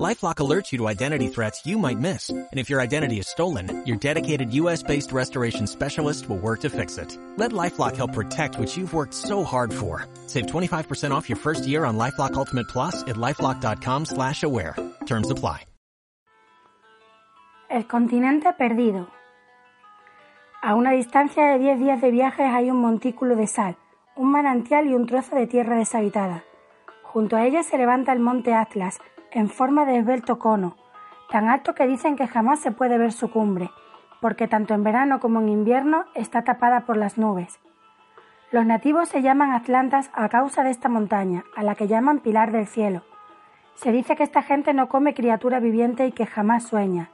LifeLock alerts you to identity threats you might miss. And if your identity is stolen, your dedicated US-based restoration specialist will work to fix it. Let LifeLock help protect what you've worked so hard for. Save 25% off your first year on LifeLock Ultimate Plus at LifeLock.com slash aware. Terms apply. El continente perdido. A una distancia de 10 días de viaje hay un montículo de sal, un manantial y un trozo de tierra deshabitada. Junto a ella se levanta el monte Atlas, en forma de esbelto cono, tan alto que dicen que jamás se puede ver su cumbre, porque tanto en verano como en invierno está tapada por las nubes. Los nativos se llaman Atlantas a causa de esta montaña, a la que llaman Pilar del Cielo. Se dice que esta gente no come criatura viviente y que jamás sueña.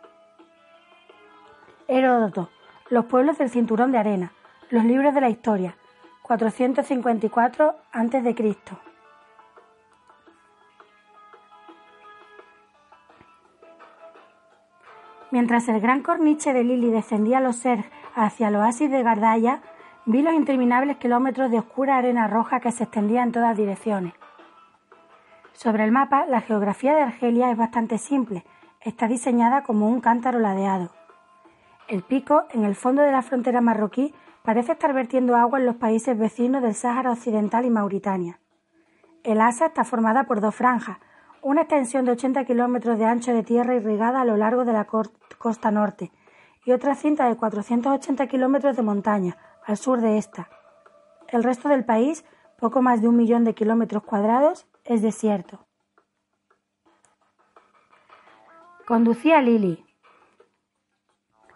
Heródoto, los pueblos del cinturón de arena, los libros de la historia, 454 a.C. Mientras el gran corniche de Lili descendía los Serg hacia el oasis de Gardaya, vi los interminables kilómetros de oscura arena roja que se extendía en todas direcciones. Sobre el mapa, la geografía de Argelia es bastante simple. Está diseñada como un cántaro ladeado. El pico, en el fondo de la frontera marroquí, parece estar vertiendo agua en los países vecinos del Sáhara Occidental y Mauritania. El asa está formada por dos franjas, una extensión de 80 kilómetros de ancho de tierra irrigada a lo largo de la costa norte y otra cinta de 480 kilómetros de montaña al sur de esta. El resto del país, poco más de un millón de kilómetros cuadrados, es desierto. Conducía Lily.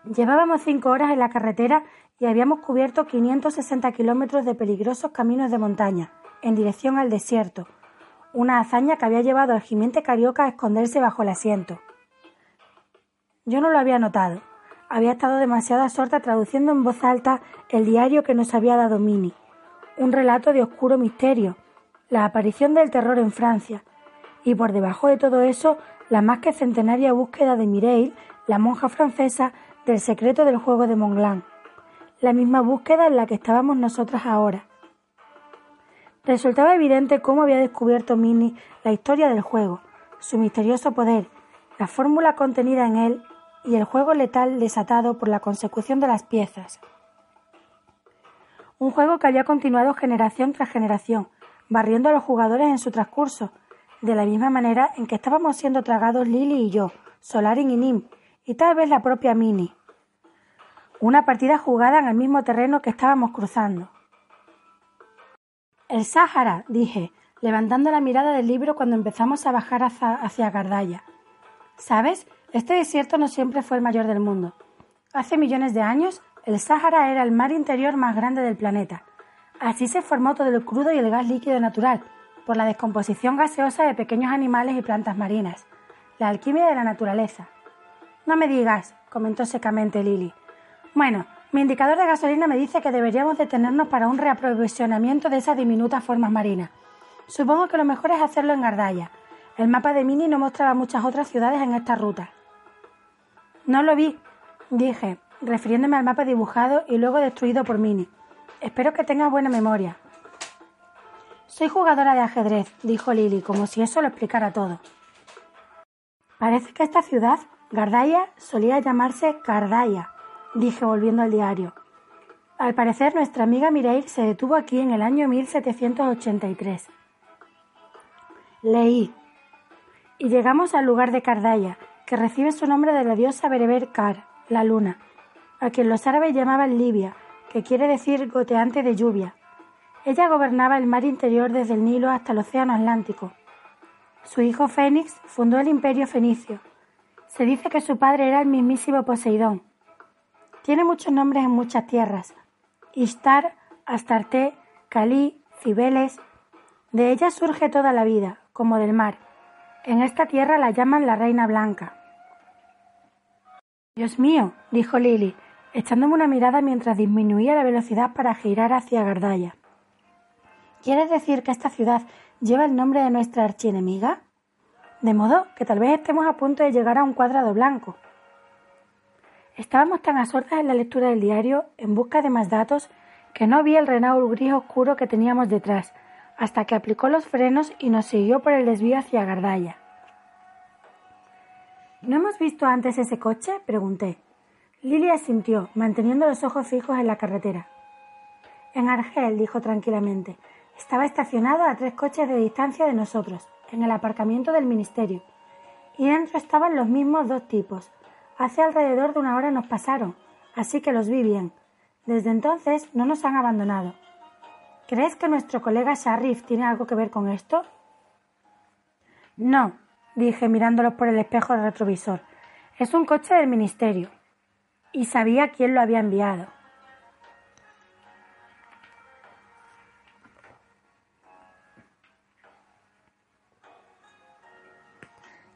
Llevábamos cinco horas en la carretera y habíamos cubierto 560 kilómetros de peligrosos caminos de montaña, en dirección al desierto, una hazaña que había llevado al gimiente carioca a esconderse bajo el asiento. Yo no lo había notado. Había estado demasiado absorta traduciendo en voz alta el diario que nos había dado Mini. Un relato de oscuro misterio, la aparición del terror en Francia, y por debajo de todo eso, la más que centenaria búsqueda de Mireille, la monja francesa, del secreto del juego de Montglan. La misma búsqueda en la que estábamos nosotras ahora. Resultaba evidente cómo había descubierto Minnie la historia del juego, su misterioso poder, la fórmula contenida en él y el juego letal desatado por la consecución de las piezas. Un juego que había continuado generación tras generación, barriendo a los jugadores en su transcurso, de la misma manera en que estábamos siendo tragados Lily y yo, Solarin y Nim, y tal vez la propia Minnie. Una partida jugada en el mismo terreno que estábamos cruzando. El Sáhara, dije, levantando la mirada del libro cuando empezamos a bajar hacia, Gardaya. ¿Sabes? Este desierto no siempre fue el mayor del mundo. Hace millones de años, el Sáhara era el mar interior más grande del planeta. Así se formó todo el crudo y el gas líquido natural, por la descomposición gaseosa de pequeños animales y plantas marinas. La alquimia de la naturaleza. No me digas, comentó secamente Lily. Bueno, mi indicador de gasolina me dice que deberíamos detenernos para un reaprovisionamiento de esas diminutas formas marinas. Supongo que lo mejor es hacerlo en Gardaya. El mapa de Mini no mostraba muchas otras ciudades en esta ruta. No lo vi, dije, refiriéndome al mapa dibujado y luego destruido por Mini. Espero que tenga buena memoria. Soy jugadora de ajedrez, dijo Lily, como si eso lo explicara todo. Parece que esta ciudad, Gardaya, solía llamarse Cardaya, dije volviendo al diario. Al parecer nuestra amiga Mireille se detuvo aquí en el año 1783. Leí. Y llegamos al lugar de Cardaya, que recibe su nombre de la diosa bereber Kar, la luna, a quien los árabes llamaban Libia, que quiere decir goteante de lluvia. Ella gobernaba el mar interior desde el Nilo hasta el Océano Atlántico. Su hijo Fénix fundó el imperio fenicio. Se dice que su padre era el mismísimo Poseidón, tiene muchos nombres en muchas tierras. Ishtar, Astarte, Cali, Cibeles. De ella surge toda la vida, como del mar. En esta tierra la llaman la Reina Blanca. Dios mío, dijo Lily, echándome una mirada mientras disminuía la velocidad para girar hacia Gardaya. ¿Quieres decir que esta ciudad lleva el nombre de nuestra archienemiga? de modo que tal vez estemos a punto de llegar a un cuadrado blanco. Estábamos tan absortas en la lectura del diario, en busca de más datos, que no vi el Renault gris oscuro que teníamos detrás, hasta que aplicó los frenos y nos siguió por el desvío hacia Gardaya. ¿No hemos visto antes ese coche? pregunté. Lily asintió, manteniendo los ojos fijos en la carretera. En Argel, dijo tranquilamente. Estaba estacionado a tres coches de distancia de nosotros, en el aparcamiento del ministerio. Y dentro estaban los mismos dos tipos. Hace alrededor de una hora nos pasaron, así que los vi bien. Desde entonces no nos han abandonado. ¿Crees que nuestro colega Sharif tiene algo que ver con esto? No, dije mirándolos por el espejo del retrovisor. Es un coche del ministerio. Y sabía quién lo había enviado.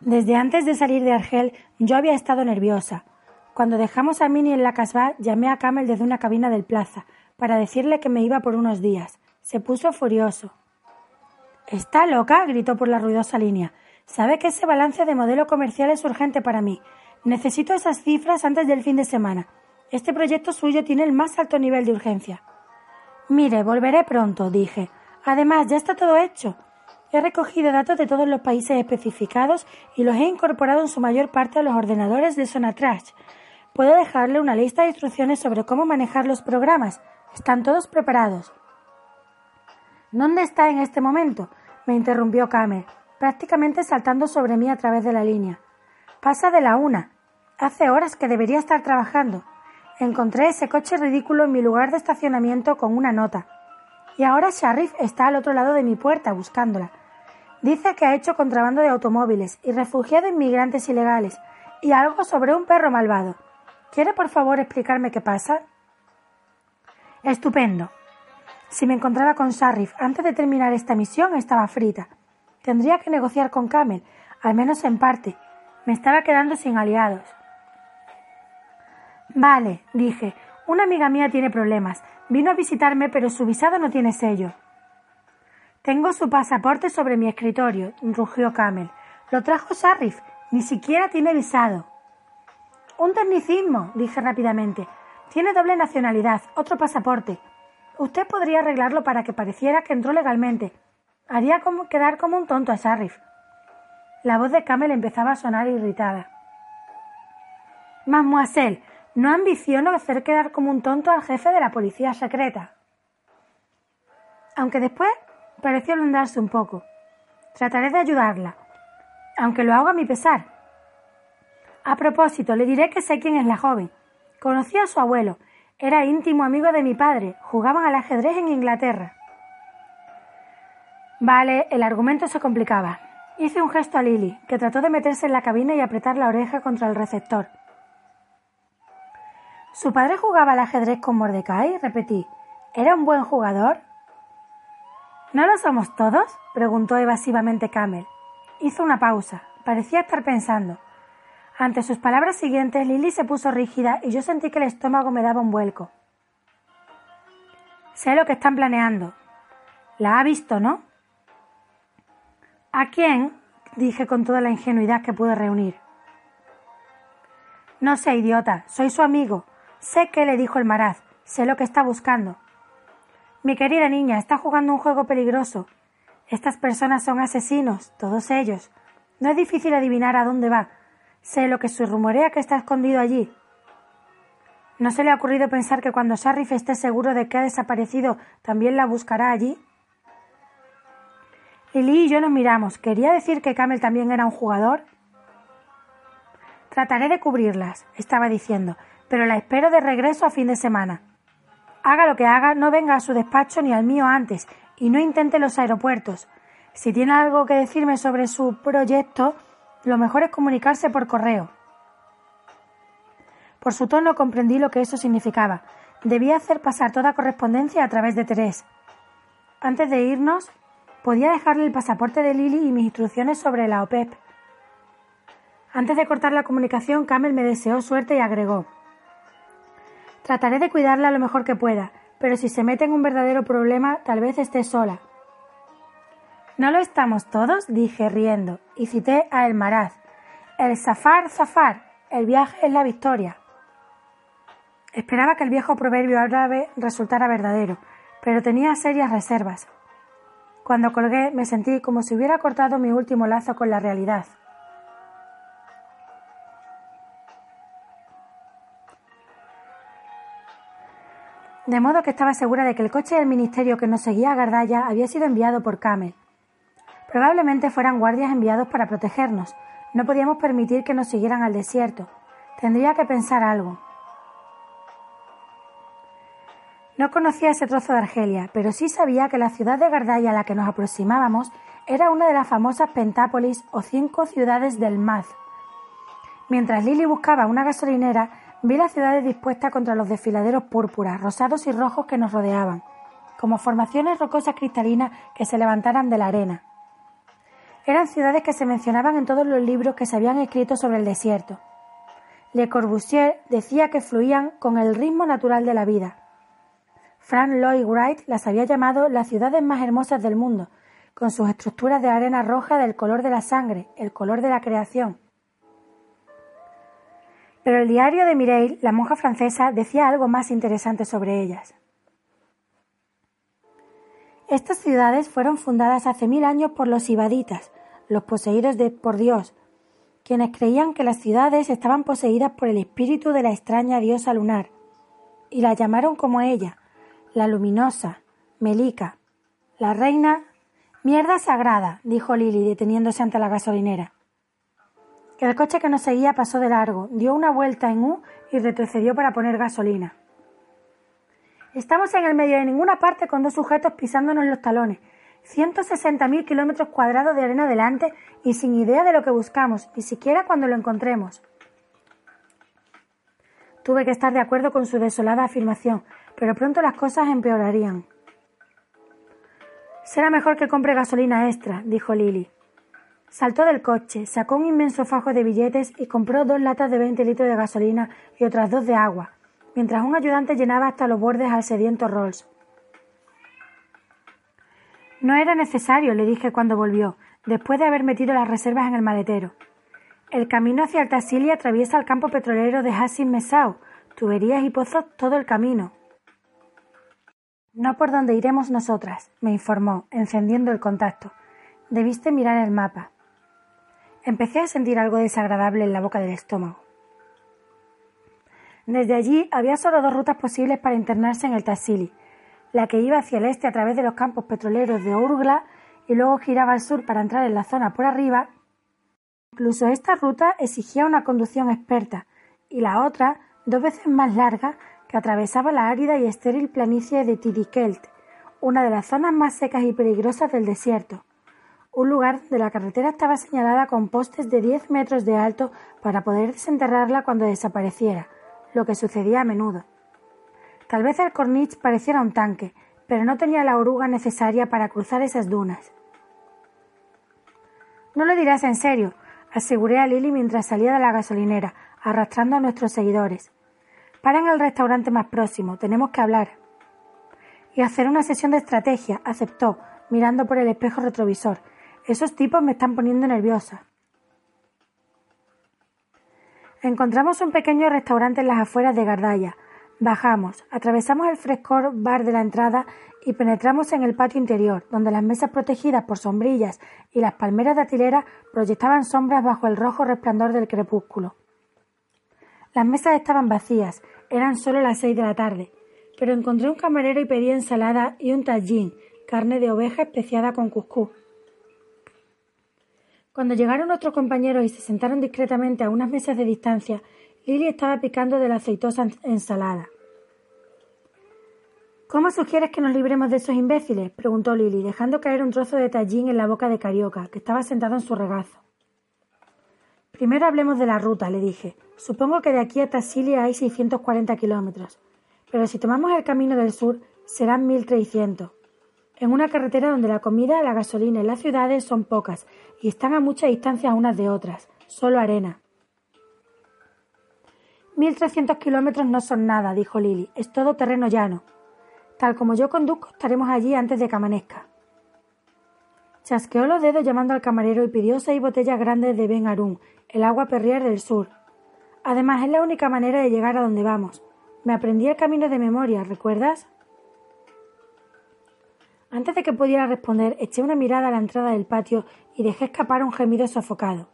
Desde antes de salir de Argel yo había estado nerviosa. Cuando dejamos a Minnie en la casbah, llamé a Camel desde una cabina del plaza para decirle que me iba por unos días. Se puso furioso. ¿Está loca? gritó por la ruidosa línea. Sabe que ese balance de modelo comercial es urgente para mí. Necesito esas cifras antes del fin de semana. Este proyecto suyo tiene el más alto nivel de urgencia. Mire, volveré pronto, dije. Además, ya está todo hecho. He recogido datos de todos los países especificados y los he incorporado en su mayor parte a los ordenadores de Sonatrash. Puedo dejarle una lista de instrucciones sobre cómo manejar los programas. Están todos preparados. ¿Dónde está en este momento? me interrumpió Kamer prácticamente saltando sobre mí a través de la línea. Pasa de la una. Hace horas que debería estar trabajando. Encontré ese coche ridículo en mi lugar de estacionamiento con una nota. Y ahora Sharif está al otro lado de mi puerta buscándola. Dice que ha hecho contrabando de automóviles y refugiado inmigrantes ilegales y algo sobre un perro malvado. ¿Quiere por favor explicarme qué pasa? Estupendo. Si me encontraba con Sharif antes de terminar esta misión estaba frita. Tendría que negociar con Camel, al menos en parte. Me estaba quedando sin aliados. Vale, dije. Una amiga mía tiene problemas. Vino a visitarme, pero su visado no tiene sello. Tengo su pasaporte sobre mi escritorio, rugió Camel. Lo trajo Sharif. Ni siquiera tiene visado. Un tecnicismo, dije rápidamente. Tiene doble nacionalidad, otro pasaporte. Usted podría arreglarlo para que pareciera que entró legalmente, Haría como quedar como un tonto a Sharif. La voz de Camel empezaba a sonar irritada. Mademoiselle, no ambiciono hacer quedar como un tonto al jefe de la policía secreta. Aunque después pareció ablandarse un poco. Trataré de ayudarla, aunque lo hago a mi pesar. A propósito, le diré que sé quién es la joven. Conocí a su abuelo. Era íntimo amigo de mi padre. Jugaban al ajedrez en Inglaterra. Vale, el argumento se complicaba. Hice un gesto a Lily, que trató de meterse en la cabina y apretar la oreja contra el receptor. ¿Su padre jugaba al ajedrez con Mordecai? repetí. ¿Era un buen jugador? ¿No lo somos todos? preguntó evasivamente Camel. Hizo una pausa. Parecía estar pensando. Ante sus palabras siguientes, Lily se puso rígida y yo sentí que el estómago me daba un vuelco. Sé lo que están planeando. La ha visto, ¿no? ¿A quién? dije con toda la ingenuidad que pude reunir. No sé, idiota, soy su amigo. Sé qué le dijo el maraz, sé lo que está buscando. Mi querida niña, está jugando un juego peligroso. Estas personas son asesinos, todos ellos. No es difícil adivinar a dónde va. Sé lo que se rumorea que está escondido allí. ¿No se le ha ocurrido pensar que cuando Sharif esté seguro de que ha desaparecido, también la buscará allí? Lily y yo nos miramos. ¿Quería decir que Camel también era un jugador? Trataré de cubrirlas, estaba diciendo, pero la espero de regreso a fin de semana. Haga lo que haga, no venga a su despacho ni al mío antes, y no intente los aeropuertos. Si tiene algo que decirme sobre su proyecto, lo mejor es comunicarse por correo. Por su tono comprendí lo que eso significaba. Debía hacer pasar toda correspondencia a través de Terés. Antes de irnos, Podía dejarle el pasaporte de Lily y mis instrucciones sobre la OPEP. Antes de cortar la comunicación, Camel me deseó suerte y agregó Trataré de cuidarla lo mejor que pueda, pero si se mete en un verdadero problema, tal vez esté sola. ¿No lo estamos todos? dije riendo, y cité a El Maraz. El zafar, zafar, el viaje es la victoria. Esperaba que el viejo proverbio árabe resultara verdadero, pero tenía serias reservas. Cuando colgué me sentí como si hubiera cortado mi último lazo con la realidad. De modo que estaba segura de que el coche del ministerio que nos seguía a Gardaya había sido enviado por Camel. Probablemente fueran guardias enviados para protegernos. No podíamos permitir que nos siguieran al desierto. Tendría que pensar algo. No conocía ese trozo de Argelia, pero sí sabía que la ciudad de Gardaya a la que nos aproximábamos era una de las famosas Pentápolis o cinco ciudades del Maz. Mientras Lily buscaba una gasolinera, vi las ciudades dispuestas contra los desfiladeros púrpuras, rosados y rojos que nos rodeaban, como formaciones rocosas cristalinas que se levantaran de la arena. Eran ciudades que se mencionaban en todos los libros que se habían escrito sobre el desierto. Le Corbusier decía que fluían con el ritmo natural de la vida, Frank Lloyd Wright las había llamado las ciudades más hermosas del mundo, con sus estructuras de arena roja del color de la sangre, el color de la creación. Pero el diario de Mireille, la monja francesa, decía algo más interesante sobre ellas. Estas ciudades fueron fundadas hace mil años por los ibaditas, los poseídos de, por Dios, quienes creían que las ciudades estaban poseídas por el espíritu de la extraña diosa lunar, y la llamaron como ella, la luminosa, Melica, la reina. Mierda sagrada, dijo Lily, deteniéndose ante la gasolinera. El coche que nos seguía pasó de largo, dio una vuelta en U y retrocedió para poner gasolina. Estamos en el medio de ninguna parte con dos sujetos pisándonos los talones. 160.000 kilómetros cuadrados de arena delante y sin idea de lo que buscamos, ni siquiera cuando lo encontremos. Tuve que estar de acuerdo con su desolada afirmación, pero pronto las cosas empeorarían. Será mejor que compre gasolina extra, dijo Lily. Saltó del coche, sacó un inmenso fajo de billetes y compró dos latas de 20 litros de gasolina y otras dos de agua, mientras un ayudante llenaba hasta los bordes al sediento Rolls. No era necesario, le dije cuando volvió, después de haber metido las reservas en el maletero. El camino hacia el Tassili atraviesa el campo petrolero de Hassin Mesau, tuberías y pozos todo el camino. No por donde iremos nosotras, me informó, encendiendo el contacto. Debiste mirar el mapa. Empecé a sentir algo desagradable en la boca del estómago. Desde allí había solo dos rutas posibles para internarse en el Tassili, la que iba hacia el este a través de los campos petroleros de Urgla y luego giraba al sur para entrar en la zona por arriba. Incluso esta ruta exigía una conducción experta y la otra, dos veces más larga, que atravesaba la árida y estéril planicie de Tidikelt, una de las zonas más secas y peligrosas del desierto, un lugar donde la carretera estaba señalada con postes de diez metros de alto para poder desenterrarla cuando desapareciera, lo que sucedía a menudo. Tal vez el corniche pareciera un tanque, pero no tenía la oruga necesaria para cruzar esas dunas. No lo dirás en serio, aseguré a Lily mientras salía de la gasolinera, arrastrando a nuestros seguidores. Para en el restaurante más próximo, tenemos que hablar. Y hacer una sesión de estrategia, aceptó, mirando por el espejo retrovisor. Esos tipos me están poniendo nerviosa. Encontramos un pequeño restaurante en las afueras de Gardaya. Bajamos, atravesamos el frescor bar de la entrada y penetramos en el patio interior, donde las mesas protegidas por sombrillas y las palmeras de atilera proyectaban sombras bajo el rojo resplandor del crepúsculo. Las mesas estaban vacías eran solo las seis de la tarde, pero encontré un camarero y pedí ensalada y un tallín, carne de oveja especiada con cuscús. Cuando llegaron nuestros compañeros y se sentaron discretamente a unas mesas de distancia, Lily estaba picando de la aceitosa ensalada. ¿Cómo sugieres que nos libremos de esos imbéciles? preguntó Lily, dejando caer un trozo de tallín en la boca de Carioca, que estaba sentado en su regazo. Primero hablemos de la ruta, le dije. Supongo que de aquí a Tassilia hay 640 kilómetros, pero si tomamos el camino del sur serán 1300. En una carretera donde la comida, la gasolina y las ciudades son pocas y están a mucha distancia unas de otras, solo arena. 1300 kilómetros no son nada, dijo Lily, es todo terreno llano. Tal como yo conduzco, estaremos allí antes de que amanezca. Chasqueó los dedos llamando al camarero y pidió seis botellas grandes de Ben Arun, el agua perrier del sur. Además, es la única manera de llegar a donde vamos. Me aprendí el camino de memoria, ¿recuerdas? Antes de que pudiera responder, eché una mirada a la entrada del patio y dejé escapar un gemido sofocado.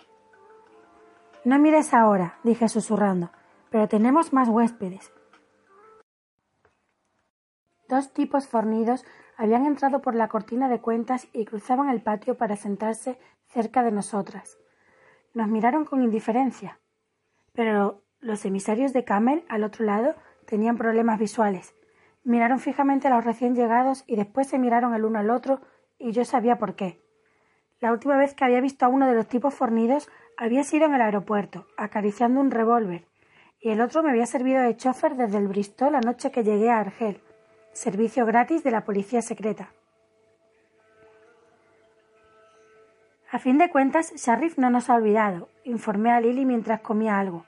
No mires ahora, dije susurrando, pero tenemos más huéspedes. Dos tipos fornidos habían entrado por la cortina de cuentas y cruzaban el patio para sentarse cerca de nosotras. Nos miraron con indiferencia. Pero los emisarios de Camel, al otro lado, tenían problemas visuales. Miraron fijamente a los recién llegados y después se miraron el uno al otro y yo sabía por qué. La última vez que había visto a uno de los tipos fornidos había sido en el aeropuerto, acariciando un revólver, y el otro me había servido de chofer desde el Bristol la noche que llegué a Argel, servicio gratis de la policía secreta. A fin de cuentas, Sharif no nos ha olvidado, informé a Lily mientras comía algo.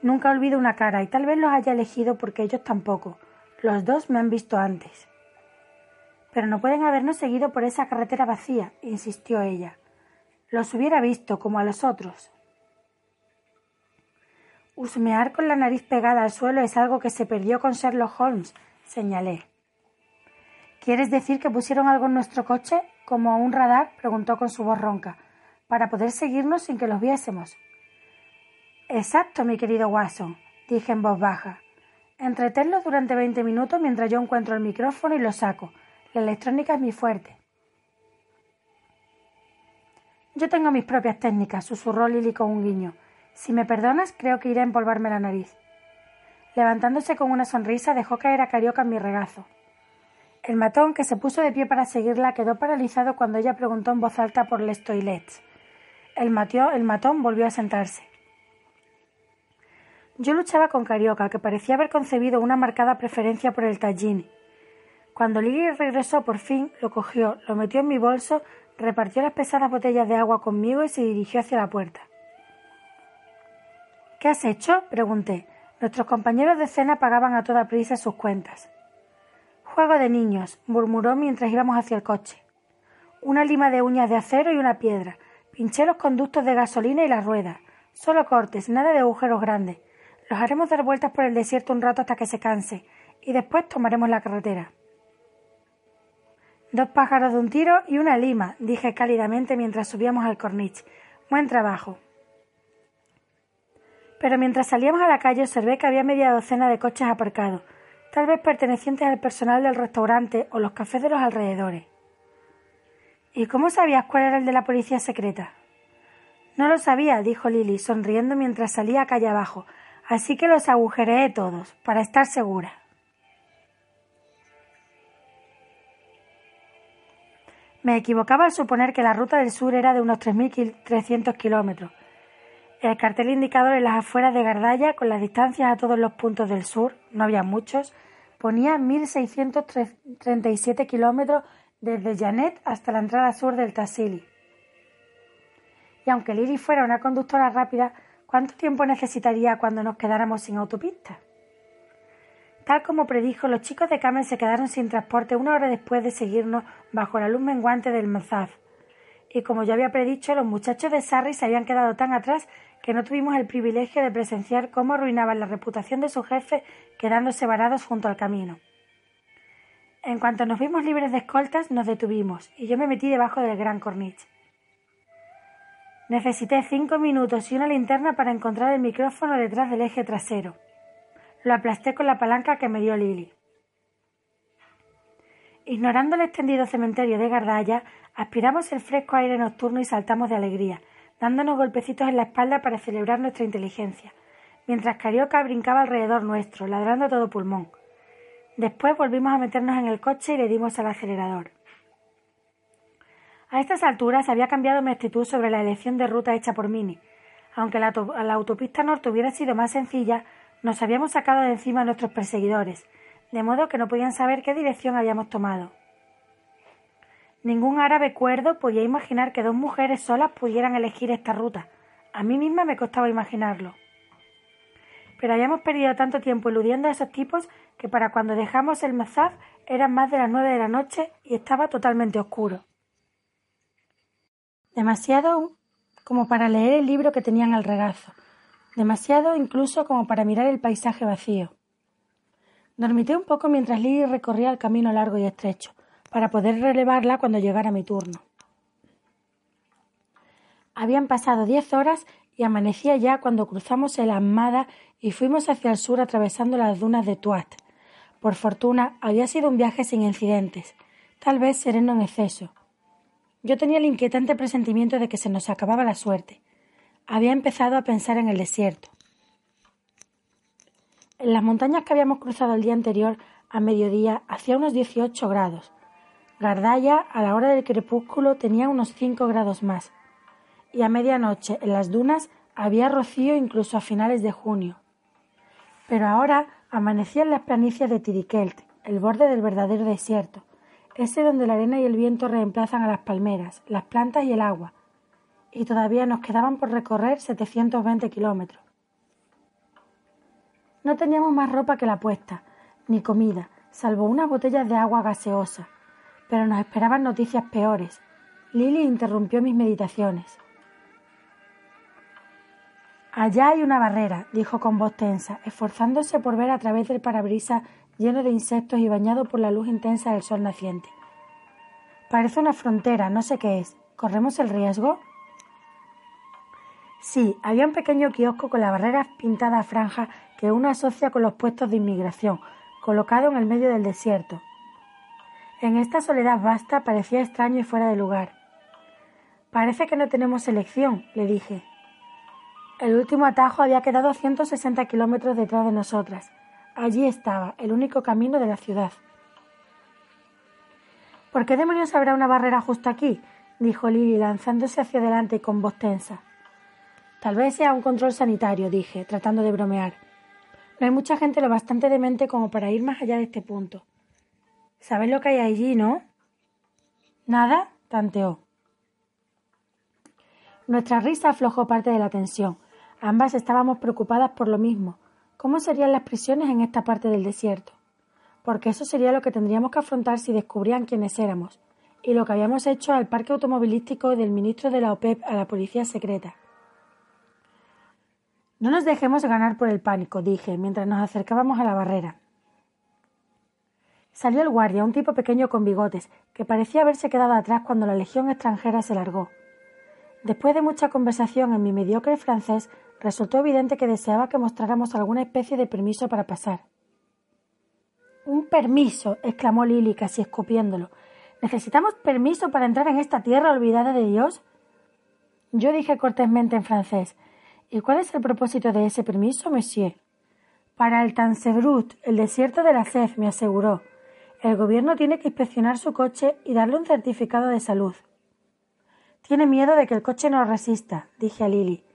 Nunca olvido una cara y tal vez los haya elegido porque ellos tampoco. Los dos me han visto antes. Pero no pueden habernos seguido por esa carretera vacía, insistió ella. Los hubiera visto como a los otros. Husmear con la nariz pegada al suelo es algo que se perdió con Sherlock Holmes, señalé. ¿Quieres decir que pusieron algo en nuestro coche, como un radar? preguntó con su voz ronca, para poder seguirnos sin que los viésemos. Exacto, mi querido Watson, dije en voz baja. Entretenlo durante veinte minutos mientras yo encuentro el micrófono y lo saco. La electrónica es mi fuerte. Yo tengo mis propias técnicas, susurró Lily con un guiño. Si me perdonas, creo que iré a empolvarme la nariz. Levantándose con una sonrisa, dejó caer a Carioca en mi regazo. El matón, que se puso de pie para seguirla, quedó paralizado cuando ella preguntó en voz alta por les toilets. El, el matón volvió a sentarse. Yo luchaba con Carioca, que parecía haber concebido una marcada preferencia por el tallini. Cuando Lily regresó por fin, lo cogió, lo metió en mi bolso, repartió las pesadas botellas de agua conmigo y se dirigió hacia la puerta. ¿Qué has hecho? pregunté. Nuestros compañeros de cena pagaban a toda prisa sus cuentas. Juego de niños, murmuró mientras íbamos hacia el coche. Una lima de uñas de acero y una piedra. Pinché los conductos de gasolina y las ruedas. Solo cortes, nada de agujeros grandes. Los haremos dar vueltas por el desierto un rato hasta que se canse, y después tomaremos la carretera. Dos pájaros de un tiro y una lima, dije cálidamente mientras subíamos al corniche. Buen trabajo. Pero mientras salíamos a la calle observé que había media docena de coches aparcados, tal vez pertenecientes al personal del restaurante o los cafés de los alrededores. ¿Y cómo sabías cuál era el de la policía secreta? No lo sabía, dijo Lily, sonriendo mientras salía calle abajo, así que los agujereé todos, para estar segura. Me equivocaba al suponer que la ruta del sur era de unos 3.300 kilómetros. El cartel indicador en las afueras de Gardaya, con las distancias a todos los puntos del sur, no había muchos, ponía 1.637 kilómetros desde Janet hasta la entrada sur del Tassili. Y aunque Liri fuera una conductora rápida, ¿Cuánto tiempo necesitaría cuando nos quedáramos sin autopista? Tal como predijo, los chicos de Camel se quedaron sin transporte una hora después de seguirnos bajo la luz menguante del Mazaf. Y como ya había predicho, los muchachos de Sarri se habían quedado tan atrás que no tuvimos el privilegio de presenciar cómo arruinaban la reputación de su jefe quedándose varados junto al camino. En cuanto nos vimos libres de escoltas, nos detuvimos y yo me metí debajo del gran corniche. Necesité cinco minutos y una linterna para encontrar el micrófono detrás del eje trasero. Lo aplasté con la palanca que me dio Lily. Ignorando el extendido cementerio de Gardaya, aspiramos el fresco aire nocturno y saltamos de alegría, dándonos golpecitos en la espalda para celebrar nuestra inteligencia, mientras Carioca brincaba alrededor nuestro, ladrando a todo pulmón. Después volvimos a meternos en el coche y le dimos al acelerador. A estas alturas había cambiado mi actitud sobre la elección de ruta hecha por Mini. Aunque la, autopista norte hubiera sido más sencilla, nos habíamos sacado de encima a nuestros perseguidores, de modo que no podían saber qué dirección habíamos tomado. Ningún árabe cuerdo podía imaginar que dos mujeres solas pudieran elegir esta ruta. A mí misma me costaba imaginarlo. Pero habíamos perdido tanto tiempo eludiendo a esos tipos que para cuando dejamos el Mazaf eran más de las nueve de la noche y estaba totalmente oscuro. Demasiado como para leer el libro que tenían al regazo, demasiado incluso como para mirar el paisaje vacío. Dormité un poco mientras Lily recorría el camino largo y estrecho, para poder relevarla cuando llegara mi turno. Habían pasado diez horas y amanecía ya cuando cruzamos el Amada y fuimos hacia el sur atravesando las dunas de Tuat. Por fortuna, había sido un viaje sin incidentes, tal vez sereno en exceso. Yo tenía el inquietante presentimiento de que se nos acababa la suerte. Había empezado a pensar en el desierto. En las montañas que habíamos cruzado el día anterior, a mediodía, hacía unos dieciocho grados. Gardaya, a la hora del crepúsculo, tenía unos cinco grados más y a medianoche en las dunas había rocío incluso a finales de junio. Pero ahora amanecía en las planicies de Tirikelt, el borde del verdadero desierto, ese donde la arena y el viento reemplazan a las palmeras, las plantas y el agua, y todavía nos quedaban por recorrer 720 kilómetros. No teníamos más ropa que la puesta, ni comida, salvo unas botellas de agua gaseosa, pero nos esperaban noticias peores. Lily interrumpió mis meditaciones. Allá hay una barrera, dijo con voz tensa, esforzándose por ver a través del parabrisas lleno de insectos y bañado por la luz intensa del sol naciente. Parece una frontera, no sé qué es. ¿Corremos el riesgo? Sí, había un pequeño kiosco con la barrera pintada a franja que uno asocia con los puestos de inmigración, colocado en el medio del desierto. En esta soledad vasta parecía extraño y fuera de lugar. Parece que no tenemos elección, le dije. El último atajo había quedado 160 kilómetros detrás de nosotras. Allí estaba, el único camino de la ciudad. ¿Por qué demonios habrá una barrera justo aquí? dijo Lily, lanzándose hacia adelante con voz tensa. Tal vez sea un control sanitario, dije, tratando de bromear. No hay mucha gente lo bastante demente como para ir más allá de este punto. ¿Sabes lo que hay allí, no? ¿Nada? tanteó. Nuestra risa aflojó parte de la tensión. Ambas estábamos preocupadas por lo mismo. ¿Cómo serían las prisiones en esta parte del desierto? Porque eso sería lo que tendríamos que afrontar si descubrían quiénes éramos, y lo que habíamos hecho al parque automovilístico del ministro de la OPEP a la policía secreta. No nos dejemos ganar por el pánico, dije, mientras nos acercábamos a la barrera. Salió el guardia, un tipo pequeño con bigotes, que parecía haberse quedado atrás cuando la legión extranjera se largó. Después de mucha conversación en mi mediocre francés, resultó evidente que deseaba que mostráramos alguna especie de permiso para pasar. Un permiso, exclamó Lily casi escupiéndolo. ¿Necesitamos permiso para entrar en esta tierra olvidada de Dios? Yo dije cortésmente en francés. ¿Y cuál es el propósito de ese permiso, monsieur? Para el Tansebrut, el desierto de la Cez, me aseguró. El gobierno tiene que inspeccionar su coche y darle un certificado de salud. Tiene miedo de que el coche no resista, dije a Lily.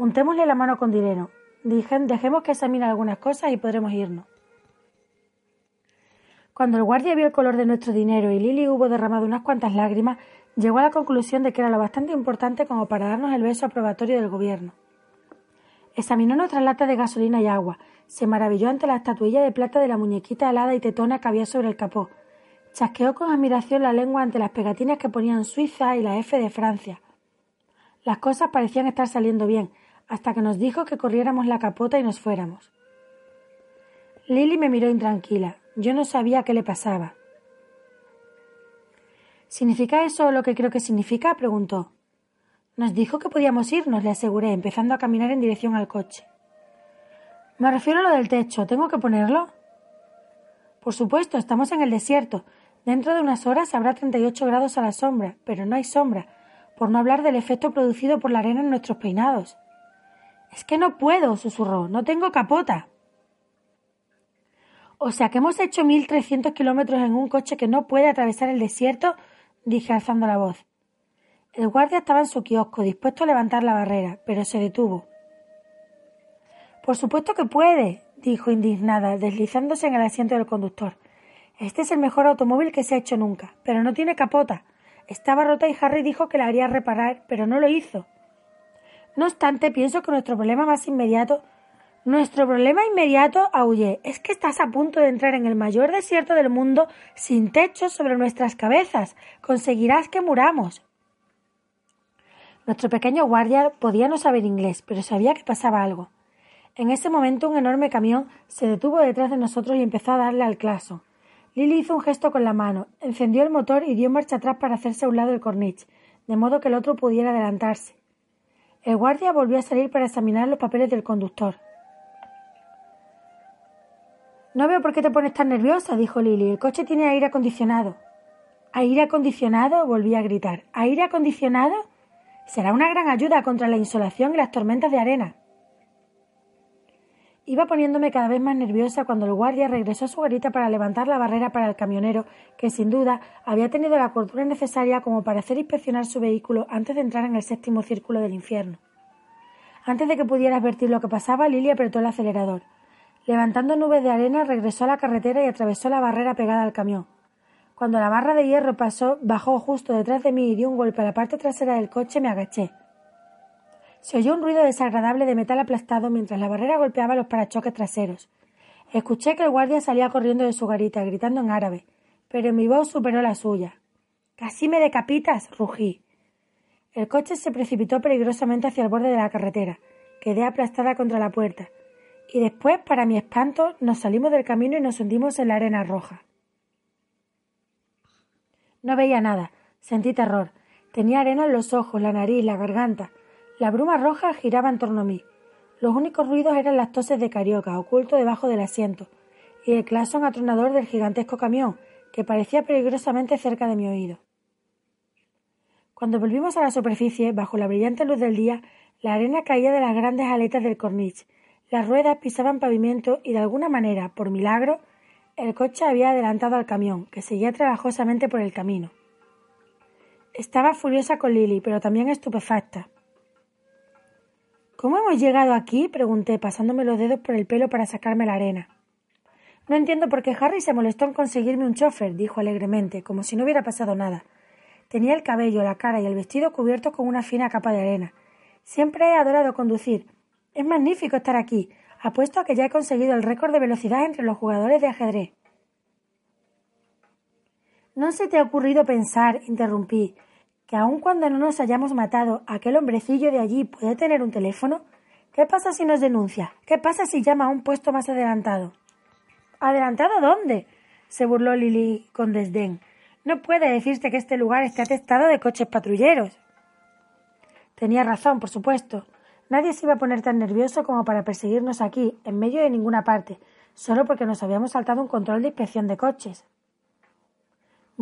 Untémosle la mano con dinero. Dejemos que examine algunas cosas y podremos irnos. Cuando el guardia vio el color de nuestro dinero y Lily hubo derramado unas cuantas lágrimas, llegó a la conclusión de que era lo bastante importante como para darnos el beso aprobatorio del gobierno. Examinó nuestra lata de gasolina y agua, se maravilló ante la estatuilla de plata de la muñequita helada y tetona que había sobre el capó, chasqueó con admiración la lengua ante las pegatinas que ponían Suiza y la F de Francia. Las cosas parecían estar saliendo bien, hasta que nos dijo que corriéramos la capota y nos fuéramos. Lily me miró intranquila. Yo no sabía qué le pasaba. ¿Significa eso lo que creo que significa? preguntó. Nos dijo que podíamos irnos, le aseguré, empezando a caminar en dirección al coche. Me refiero a lo del techo. ¿Tengo que ponerlo? Por supuesto, estamos en el desierto. Dentro de unas horas habrá 38 grados a la sombra, pero no hay sombra, por no hablar del efecto producido por la arena en nuestros peinados. Es que no puedo, susurró. No tengo capota. O sea que hemos hecho mil trescientos kilómetros en un coche que no puede atravesar el desierto, dije alzando la voz. El guardia estaba en su kiosco, dispuesto a levantar la barrera, pero se detuvo. Por supuesto que puede, dijo indignada, deslizándose en el asiento del conductor. Este es el mejor automóvil que se ha hecho nunca, pero no tiene capota. Estaba rota y Harry dijo que la haría reparar, pero no lo hizo. No obstante, pienso que nuestro problema más inmediato nuestro problema inmediato, aullé, es que estás a punto de entrar en el mayor desierto del mundo sin techo sobre nuestras cabezas. Conseguirás que muramos. Nuestro pequeño guardia podía no saber inglés, pero sabía que pasaba algo. En ese momento un enorme camión se detuvo detrás de nosotros y empezó a darle al claso. Lily hizo un gesto con la mano, encendió el motor y dio marcha atrás para hacerse a un lado del corniche, de modo que el otro pudiera adelantarse. El guardia volvió a salir para examinar los papeles del conductor. No veo por qué te pones tan nerviosa, dijo Lily. El coche tiene aire acondicionado. ¿Aire acondicionado? volví a gritar. ¿Aire acondicionado? Será una gran ayuda contra la insolación y las tormentas de arena. Iba poniéndome cada vez más nerviosa cuando el guardia regresó a su garita para levantar la barrera para el camionero, que sin duda había tenido la cordura necesaria como para hacer inspeccionar su vehículo antes de entrar en el séptimo círculo del infierno. Antes de que pudiera advertir lo que pasaba, Lily apretó el acelerador. Levantando nubes de arena, regresó a la carretera y atravesó la barrera pegada al camión. Cuando la barra de hierro pasó, bajó justo detrás de mí y dio un golpe a la parte trasera del coche, me agaché. Se oyó un ruido desagradable de metal aplastado mientras la barrera golpeaba los parachoques traseros. Escuché que el guardia salía corriendo de su garita, gritando en árabe, pero mi voz superó la suya. Casi me decapitas, rugí. El coche se precipitó peligrosamente hacia el borde de la carretera. Quedé aplastada contra la puerta. Y después, para mi espanto, nos salimos del camino y nos hundimos en la arena roja. No veía nada. Sentí terror. Tenía arena en los ojos, la nariz, la garganta. La bruma roja giraba en torno a mí. Los únicos ruidos eran las toses de Carioca, oculto debajo del asiento, y el claxon atronador del gigantesco camión, que parecía peligrosamente cerca de mi oído. Cuando volvimos a la superficie, bajo la brillante luz del día, la arena caía de las grandes aletas del corniche, las ruedas pisaban pavimento y de alguna manera, por milagro, el coche había adelantado al camión, que seguía trabajosamente por el camino. Estaba furiosa con Lily, pero también estupefacta. ¿Cómo hemos llegado aquí? pregunté, pasándome los dedos por el pelo para sacarme la arena. No entiendo por qué Harry se molestó en conseguirme un chofer, dijo alegremente, como si no hubiera pasado nada. Tenía el cabello, la cara y el vestido cubiertos con una fina capa de arena. Siempre he adorado conducir. Es magnífico estar aquí. Apuesto a que ya he conseguido el récord de velocidad entre los jugadores de ajedrez. ¿No se te ha ocurrido pensar, interrumpí, que aun cuando no nos hayamos matado, aquel hombrecillo de allí puede tener un teléfono? ¿Qué pasa si nos denuncia? ¿Qué pasa si llama a un puesto más adelantado? ¿Adelantado dónde? se burló Lily con desdén. No puede decirse que este lugar esté atestado de coches patrulleros. Tenía razón, por supuesto. Nadie se iba a poner tan nervioso como para perseguirnos aquí, en medio de ninguna parte, solo porque nos habíamos saltado un control de inspección de coches.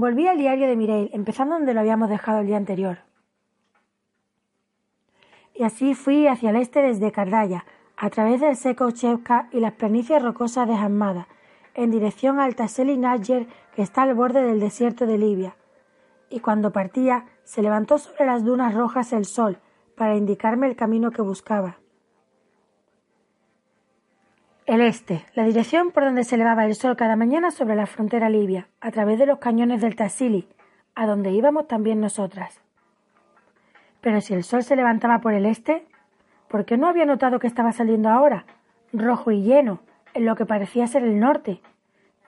Volví al diario de Mireille, empezando donde lo habíamos dejado el día anterior. Y así fui hacia el este desde Cardaya, a través del seco Chevka y las planicies rocosas de Hamada, en dirección al Tassel Najer que está al borde del desierto de Libia. Y cuando partía, se levantó sobre las dunas rojas el sol para indicarme el camino que buscaba. El este, la dirección por donde se elevaba el sol cada mañana sobre la frontera libia, a través de los cañones del Tassili, a donde íbamos también nosotras. Pero si el sol se levantaba por el este, ¿por qué no había notado que estaba saliendo ahora, rojo y lleno, en lo que parecía ser el norte,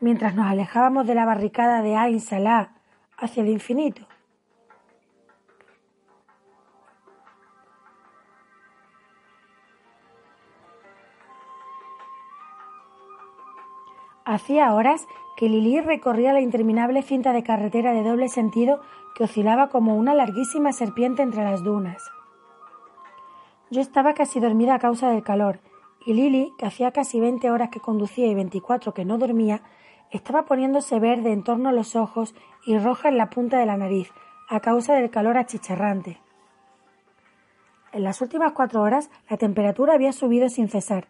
mientras nos alejábamos de la barricada de Ain Salah hacia el infinito? Hacía horas que Lili recorría la interminable cinta de carretera de doble sentido que oscilaba como una larguísima serpiente entre las dunas. Yo estaba casi dormida a causa del calor, y Lili, que hacía casi veinte horas que conducía y veinticuatro que no dormía, estaba poniéndose verde en torno a los ojos y roja en la punta de la nariz, a causa del calor achicharrante. En las últimas cuatro horas la temperatura había subido sin cesar.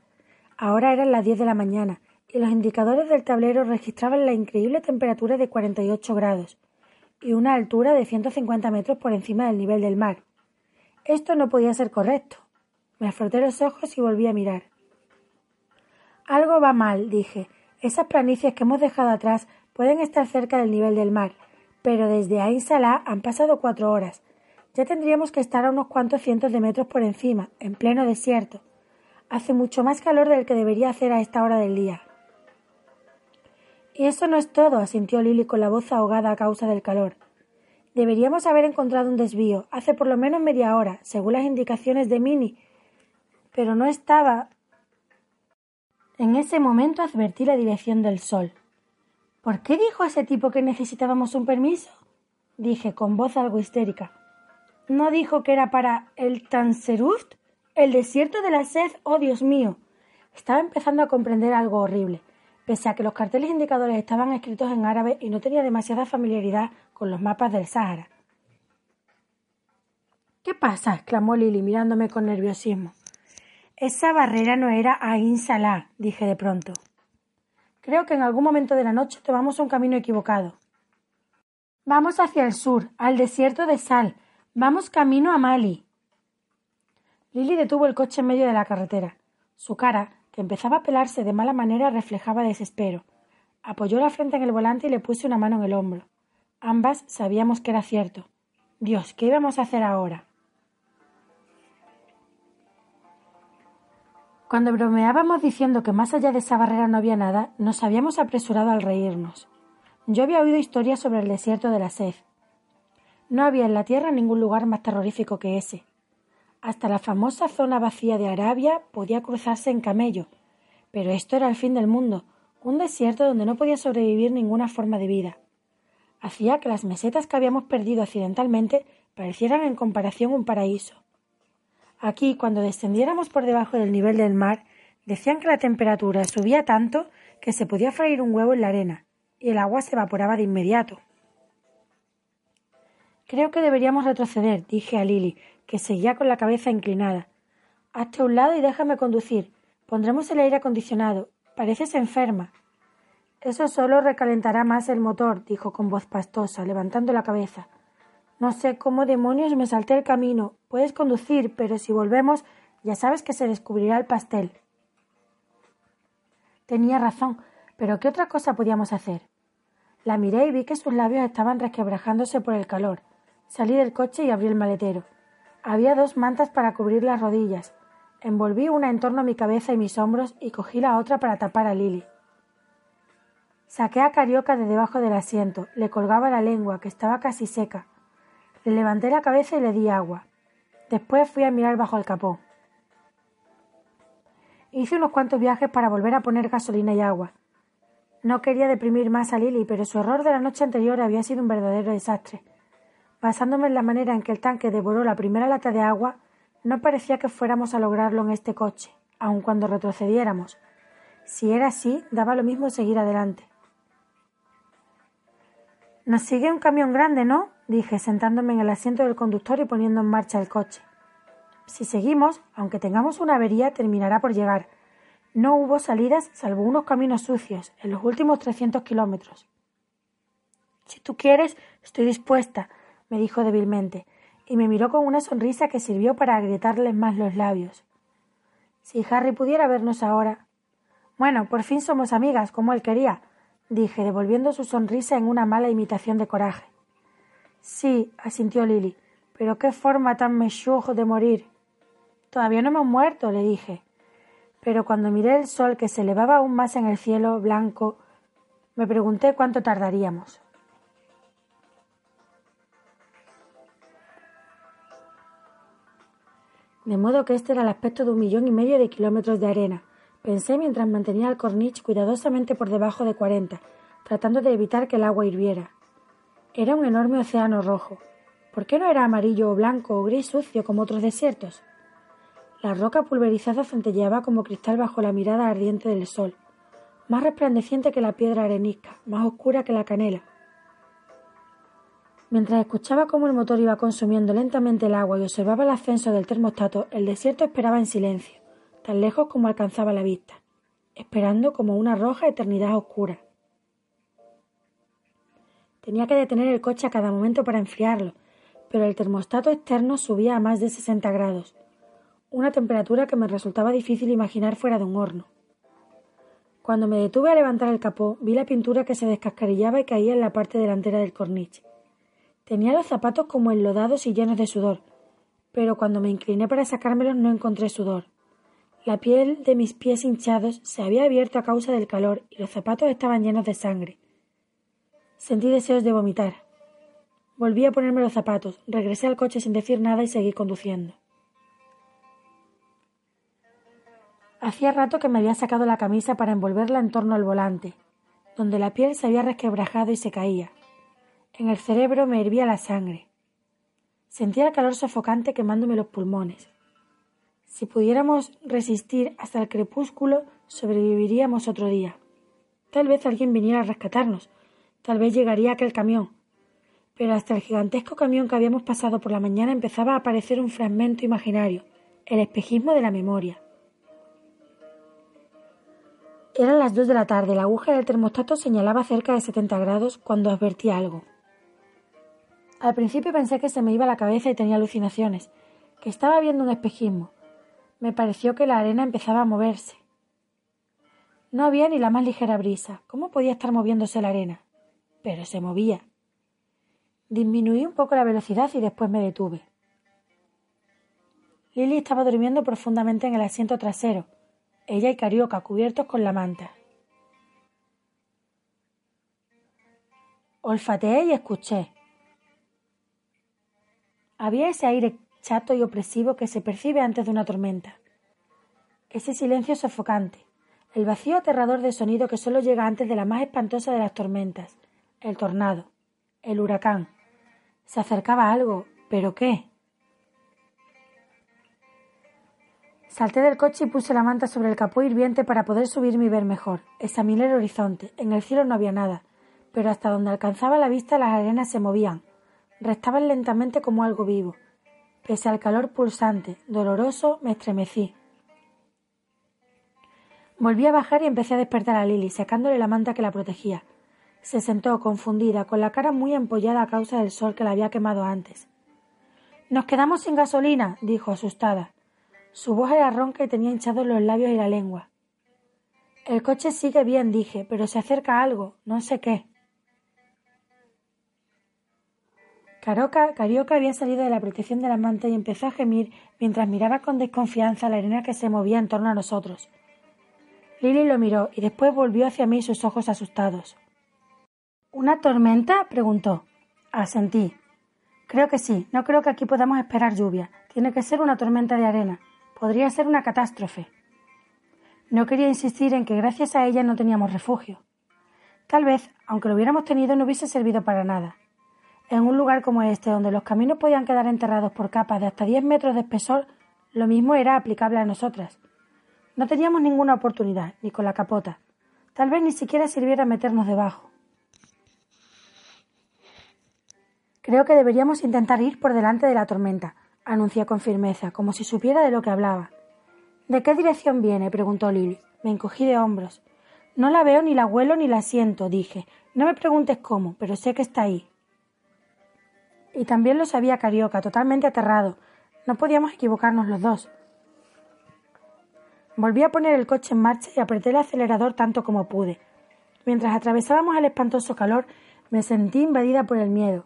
Ahora eran las diez de la mañana y los indicadores del tablero registraban la increíble temperatura de 48 grados y una altura de 150 metros por encima del nivel del mar. Esto no podía ser correcto. Me froté los ojos y volví a mirar. Algo va mal, dije. Esas planicies que hemos dejado atrás pueden estar cerca del nivel del mar, pero desde Ain Salah han pasado cuatro horas. Ya tendríamos que estar a unos cuantos cientos de metros por encima, en pleno desierto. Hace mucho más calor del que debería hacer a esta hora del día. Y eso no es todo, asintió Lily con la voz ahogada a causa del calor. Deberíamos haber encontrado un desvío hace por lo menos media hora, según las indicaciones de Minnie, pero no estaba. En ese momento advertí la dirección del sol. ¿Por qué dijo ese tipo que necesitábamos un permiso? dije con voz algo histérica. ¿No dijo que era para el Tanseruft? El desierto de la sed, oh Dios mío. Estaba empezando a comprender algo horrible, pese a que los carteles indicadores estaban escritos en árabe y no tenía demasiada familiaridad con los mapas del Sáhara. ¿Qué pasa? exclamó Lily mirándome con nerviosismo. Esa barrera no era Ain Salah, dije de pronto. Creo que en algún momento de la noche tomamos un camino equivocado. Vamos hacia el sur, al desierto de Sal. Vamos camino a Mali. Lily detuvo el coche en medio de la carretera. Su cara, que empezaba a pelarse de mala manera, reflejaba desespero. Apoyó la frente en el volante y le puse una mano en el hombro. Ambas sabíamos que era cierto. Dios, ¿qué íbamos a hacer ahora? Cuando bromeábamos diciendo que más allá de esa barrera no había nada, nos habíamos apresurado al reírnos. Yo había oído historias sobre el desierto de la sed. No había en la tierra ningún lugar más terrorífico que ese. Hasta la famosa zona vacía de Arabia podía cruzarse en camello, pero esto era el fin del mundo, un desierto donde no podía sobrevivir ninguna forma de vida. Hacía que las mesetas que habíamos perdido accidentalmente parecieran en comparación un paraíso. Aquí, cuando descendiéramos por debajo del nivel del mar, decían que la temperatura subía tanto que se podía freír un huevo en la arena, y el agua se evaporaba de inmediato. Creo que deberíamos retroceder, dije a Lily, que seguía con la cabeza inclinada. Hazte a un lado y déjame conducir. Pondremos el aire acondicionado. Pareces enferma. Eso solo recalentará más el motor, dijo con voz pastosa, levantando la cabeza. No sé cómo demonios me salté el camino. Puedes conducir, pero si volvemos, ya sabes que se descubrirá el pastel. Tenía razón, pero ¿qué otra cosa podíamos hacer? La miré y vi que sus labios estaban resquebrajándose por el calor. Salí del coche y abrí el maletero. Había dos mantas para cubrir las rodillas. Envolví una en torno a mi cabeza y mis hombros y cogí la otra para tapar a Lily. Saqué a Carioca de debajo del asiento. Le colgaba la lengua, que estaba casi seca. Le levanté la cabeza y le di agua. Después fui a mirar bajo el capó. Hice unos cuantos viajes para volver a poner gasolina y agua. No quería deprimir más a Lily, pero su error de la noche anterior había sido un verdadero desastre. Basándome en la manera en que el tanque devoró la primera lata de agua, no parecía que fuéramos a lograrlo en este coche, aun cuando retrocediéramos. Si era así, daba lo mismo seguir adelante. Nos sigue un camión grande, ¿no? dije, sentándome en el asiento del conductor y poniendo en marcha el coche. Si seguimos, aunque tengamos una avería, terminará por llegar. No hubo salidas salvo unos caminos sucios en los últimos trescientos kilómetros. Si tú quieres, estoy dispuesta, me dijo débilmente, y me miró con una sonrisa que sirvió para agrietarle más los labios. Si Harry pudiera vernos ahora. Bueno, por fin somos amigas, como él quería, dije, devolviendo su sonrisa en una mala imitación de coraje. Sí, asintió Lily, pero qué forma tan mechujo de morir. Todavía no hemos muerto, le dije. Pero cuando miré el sol que se elevaba aún más en el cielo blanco, me pregunté cuánto tardaríamos. De modo que este era el aspecto de un millón y medio de kilómetros de arena, pensé mientras mantenía el corniche cuidadosamente por debajo de cuarenta, tratando de evitar que el agua hirviera. Era un enorme océano rojo. ¿Por qué no era amarillo o blanco o gris sucio como otros desiertos? La roca pulverizada centelleaba como cristal bajo la mirada ardiente del sol, más resplandeciente que la piedra arenisca, más oscura que la canela. Mientras escuchaba cómo el motor iba consumiendo lentamente el agua y observaba el ascenso del termostato, el desierto esperaba en silencio, tan lejos como alcanzaba la vista, esperando como una roja eternidad oscura. Tenía que detener el coche a cada momento para enfriarlo, pero el termostato externo subía a más de sesenta grados, una temperatura que me resultaba difícil imaginar fuera de un horno. Cuando me detuve a levantar el capó, vi la pintura que se descascarillaba y caía en la parte delantera del corniche. Tenía los zapatos como enlodados y llenos de sudor, pero cuando me incliné para sacármelos no encontré sudor. La piel de mis pies hinchados se había abierto a causa del calor y los zapatos estaban llenos de sangre. Sentí deseos de vomitar. Volví a ponerme los zapatos, regresé al coche sin decir nada y seguí conduciendo. Hacía rato que me había sacado la camisa para envolverla en torno al volante, donde la piel se había resquebrajado y se caía. En el cerebro me hervía la sangre. Sentía el calor sofocante quemándome los pulmones. Si pudiéramos resistir hasta el crepúsculo, sobreviviríamos otro día. Tal vez alguien viniera a rescatarnos, tal vez llegaría aquel camión. Pero hasta el gigantesco camión que habíamos pasado por la mañana empezaba a aparecer un fragmento imaginario, el espejismo de la memoria. Eran las dos de la tarde. La aguja del termostato señalaba cerca de 70 grados cuando advertí algo. Al principio pensé que se me iba la cabeza y tenía alucinaciones, que estaba viendo un espejismo. Me pareció que la arena empezaba a moverse. No había ni la más ligera brisa. ¿Cómo podía estar moviéndose la arena? Pero se movía. Disminuí un poco la velocidad y después me detuve. Lily estaba durmiendo profundamente en el asiento trasero, ella y Carioca cubiertos con la manta. Olfateé y escuché. Había ese aire chato y opresivo que se percibe antes de una tormenta. Ese silencio sofocante, el vacío aterrador de sonido que solo llega antes de la más espantosa de las tormentas, el tornado, el huracán. Se acercaba algo, pero ¿qué? Salté del coche y puse la manta sobre el capó hirviente para poder subirme y ver mejor. Examiné el horizonte. En el cielo no había nada, pero hasta donde alcanzaba la vista las arenas se movían. Restaban lentamente como algo vivo. Pese al calor pulsante, doloroso, me estremecí. Volví a bajar y empecé a despertar a Lily, sacándole la manta que la protegía. Se sentó, confundida, con la cara muy empollada a causa del sol que la había quemado antes. Nos quedamos sin gasolina, dijo asustada. Su voz era ronca y tenía hinchados los labios y la lengua. El coche sigue bien, dije, pero se acerca algo, no sé qué. Caroca, Carioca había salido de la protección de la manta y empezó a gemir mientras miraba con desconfianza la arena que se movía en torno a nosotros. Lily lo miró y después volvió hacia mí sus ojos asustados. ¿Una tormenta? preguntó. Asentí. Creo que sí. No creo que aquí podamos esperar lluvia. Tiene que ser una tormenta de arena. Podría ser una catástrofe. No quería insistir en que gracias a ella no teníamos refugio. Tal vez, aunque lo hubiéramos tenido, no hubiese servido para nada. En un lugar como este, donde los caminos podían quedar enterrados por capas de hasta diez metros de espesor, lo mismo era aplicable a nosotras. No teníamos ninguna oportunidad, ni con la capota. Tal vez ni siquiera sirviera meternos debajo. Creo que deberíamos intentar ir por delante de la tormenta, anuncié con firmeza, como si supiera de lo que hablaba. ¿De qué dirección viene? preguntó Lily. Me encogí de hombros. No la veo, ni la huelo, ni la siento, dije. No me preguntes cómo, pero sé que está ahí. Y también lo sabía Carioca, totalmente aterrado. No podíamos equivocarnos los dos. Volví a poner el coche en marcha y apreté el acelerador tanto como pude. Mientras atravesábamos el espantoso calor, me sentí invadida por el miedo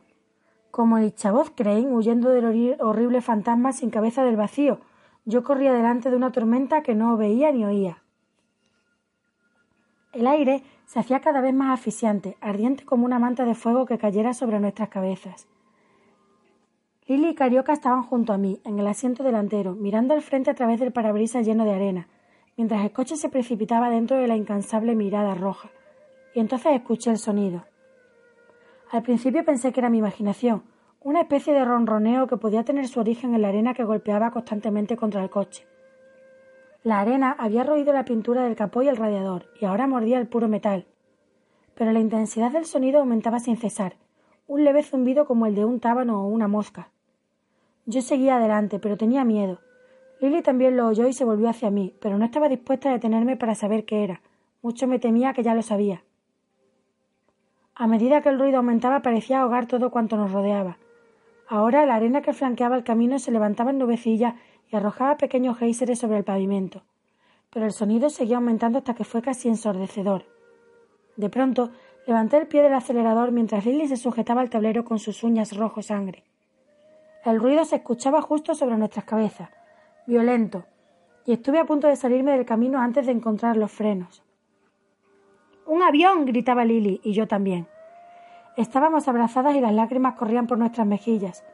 como el chavoz Crane huyendo del horrible fantasma sin cabeza del vacío. Yo corría delante de una tormenta que no veía ni oía. El aire se hacía cada vez más asfixiante, ardiente como una manta de fuego que cayera sobre nuestras cabezas. Lily y Carioca estaban junto a mí, en el asiento delantero, mirando al frente a través del parabrisas lleno de arena, mientras el coche se precipitaba dentro de la incansable mirada roja. Y entonces escuché el sonido. Al principio pensé que era mi imaginación, una especie de ronroneo que podía tener su origen en la arena que golpeaba constantemente contra el coche. La arena había roído la pintura del capó y el radiador, y ahora mordía el puro metal. Pero la intensidad del sonido aumentaba sin cesar, un leve zumbido como el de un tábano o una mosca. Yo seguía adelante, pero tenía miedo. Lily también lo oyó y se volvió hacia mí, pero no estaba dispuesta a detenerme para saber qué era. Mucho me temía que ya lo sabía. A medida que el ruido aumentaba parecía ahogar todo cuanto nos rodeaba. Ahora la arena que flanqueaba el camino se levantaba en nubecilla y arrojaba pequeños géiseres sobre el pavimento. Pero el sonido seguía aumentando hasta que fue casi ensordecedor. De pronto levanté el pie del acelerador mientras Lily se sujetaba al tablero con sus uñas rojo sangre. El ruido se escuchaba justo sobre nuestras cabezas, violento, y estuve a punto de salirme del camino antes de encontrar los frenos. ¡Un avión! gritaba Lily, y yo también. Estábamos abrazadas y las lágrimas corrían por nuestras mejillas.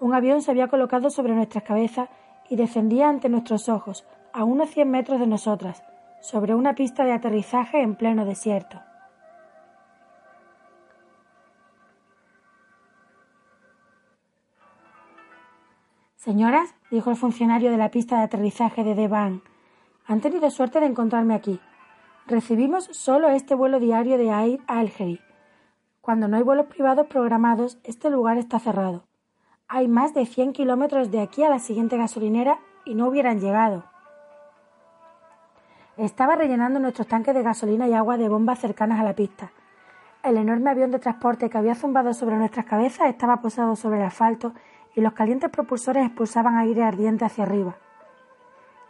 Un avión se había colocado sobre nuestras cabezas y descendía ante nuestros ojos, a unos cien metros de nosotras, sobre una pista de aterrizaje en pleno desierto. Señoras, dijo el funcionario de la pista de aterrizaje de Devan, han tenido suerte de encontrarme aquí. Recibimos solo este vuelo diario de Air Algerie. Cuando no hay vuelos privados programados, este lugar está cerrado. Hay más de 100 kilómetros de aquí a la siguiente gasolinera y no hubieran llegado. Estaba rellenando nuestros tanques de gasolina y agua de bombas cercanas a la pista. El enorme avión de transporte que había zumbado sobre nuestras cabezas estaba posado sobre el asfalto y los calientes propulsores expulsaban aire ardiente hacia arriba.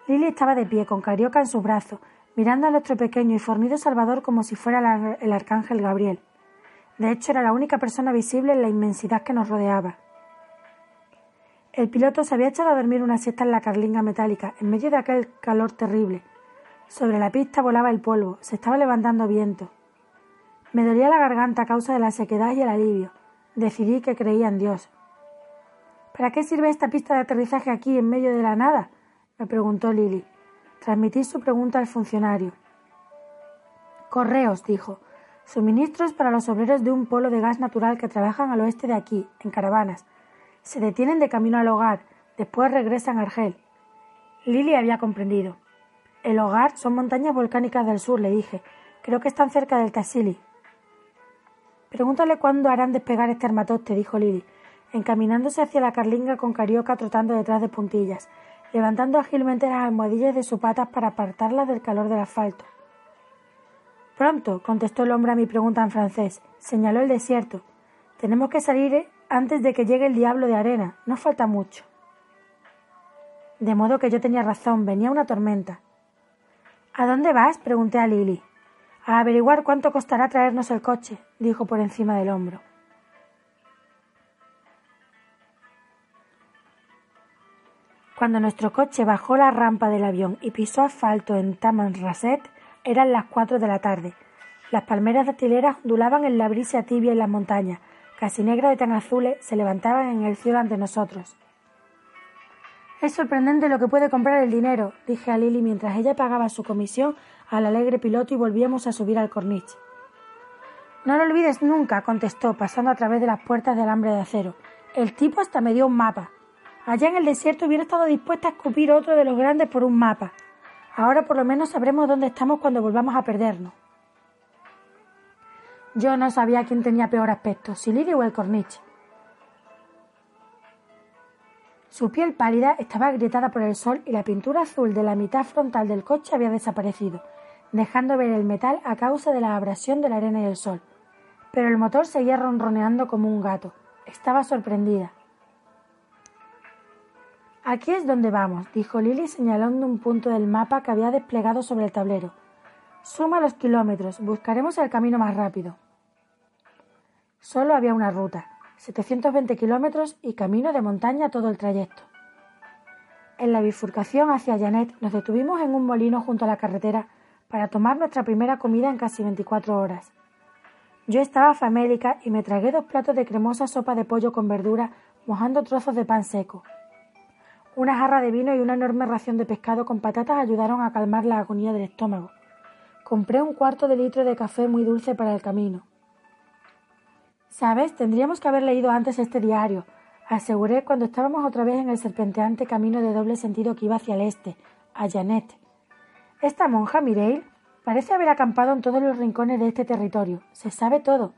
Lily estaba de pie, con Carioca en sus brazos, mirando a nuestro pequeño y fornido Salvador como si fuera el arcángel Gabriel. De hecho, era la única persona visible en la inmensidad que nos rodeaba. El piloto se había echado a dormir una siesta en la carlinga metálica, en medio de aquel calor terrible. Sobre la pista volaba el polvo, se estaba levantando viento. Me dolía la garganta a causa de la sequedad y el alivio. Decidí que creía en Dios. ¿Para qué sirve esta pista de aterrizaje aquí en medio de la nada? me preguntó Lily. Transmití su pregunta al funcionario. Correos, dijo. Suministros para los obreros de un polo de gas natural que trabajan al oeste de aquí, en caravanas. Se detienen de camino al hogar, después regresan a Argel. Lily había comprendido. El hogar son montañas volcánicas del sur, le dije. Creo que están cerca del Tassili. Pregúntale cuándo harán despegar este armatoste, dijo Lily encaminándose hacia la carlinga con Carioca trotando detrás de puntillas, levantando ágilmente las almohadillas de sus patas para apartarlas del calor del asfalto. Pronto, contestó el hombre a mi pregunta en francés. Señaló el desierto. Tenemos que salir antes de que llegue el diablo de arena. No falta mucho. De modo que yo tenía razón, venía una tormenta. ¿A dónde vas? pregunté a Lily. A averiguar cuánto costará traernos el coche, dijo por encima del hombro. Cuando nuestro coche bajó la rampa del avión y pisó asfalto en Tamanrasset, eran las cuatro de la tarde. Las palmeras dactileras ondulaban en la brisa tibia en las montañas, casi negras de tan azules, se levantaban en el cielo ante nosotros. Es sorprendente lo que puede comprar el dinero, dije a Lily mientras ella pagaba su comisión al alegre piloto y volvíamos a subir al corniche. No lo olvides nunca, contestó, pasando a través de las puertas de alambre de acero. El tipo hasta me dio un mapa. Allá en el desierto hubiera estado dispuesta a escupir otro de los grandes por un mapa. Ahora por lo menos sabremos dónde estamos cuando volvamos a perdernos. Yo no sabía quién tenía peor aspecto, si Lily o el corniche. Su piel pálida estaba agrietada por el sol y la pintura azul de la mitad frontal del coche había desaparecido, dejando ver el metal a causa de la abrasión de la arena y el sol. Pero el motor seguía ronroneando como un gato. Estaba sorprendida. Aquí es donde vamos, dijo Lily señalando un punto del mapa que había desplegado sobre el tablero. Suma los kilómetros, buscaremos el camino más rápido. Solo había una ruta, 720 kilómetros y camino de montaña todo el trayecto. En la bifurcación hacia Janet nos detuvimos en un molino junto a la carretera para tomar nuestra primera comida en casi 24 horas. Yo estaba famélica y me tragué dos platos de cremosa sopa de pollo con verdura mojando trozos de pan seco. Una jarra de vino y una enorme ración de pescado con patatas ayudaron a calmar la agonía del estómago. Compré un cuarto de litro de café muy dulce para el camino. Sabes, tendríamos que haber leído antes este diario, aseguré cuando estábamos otra vez en el serpenteante camino de doble sentido que iba hacia el este, a Janet. Esta monja, Mireille, parece haber acampado en todos los rincones de este territorio. Se sabe todo.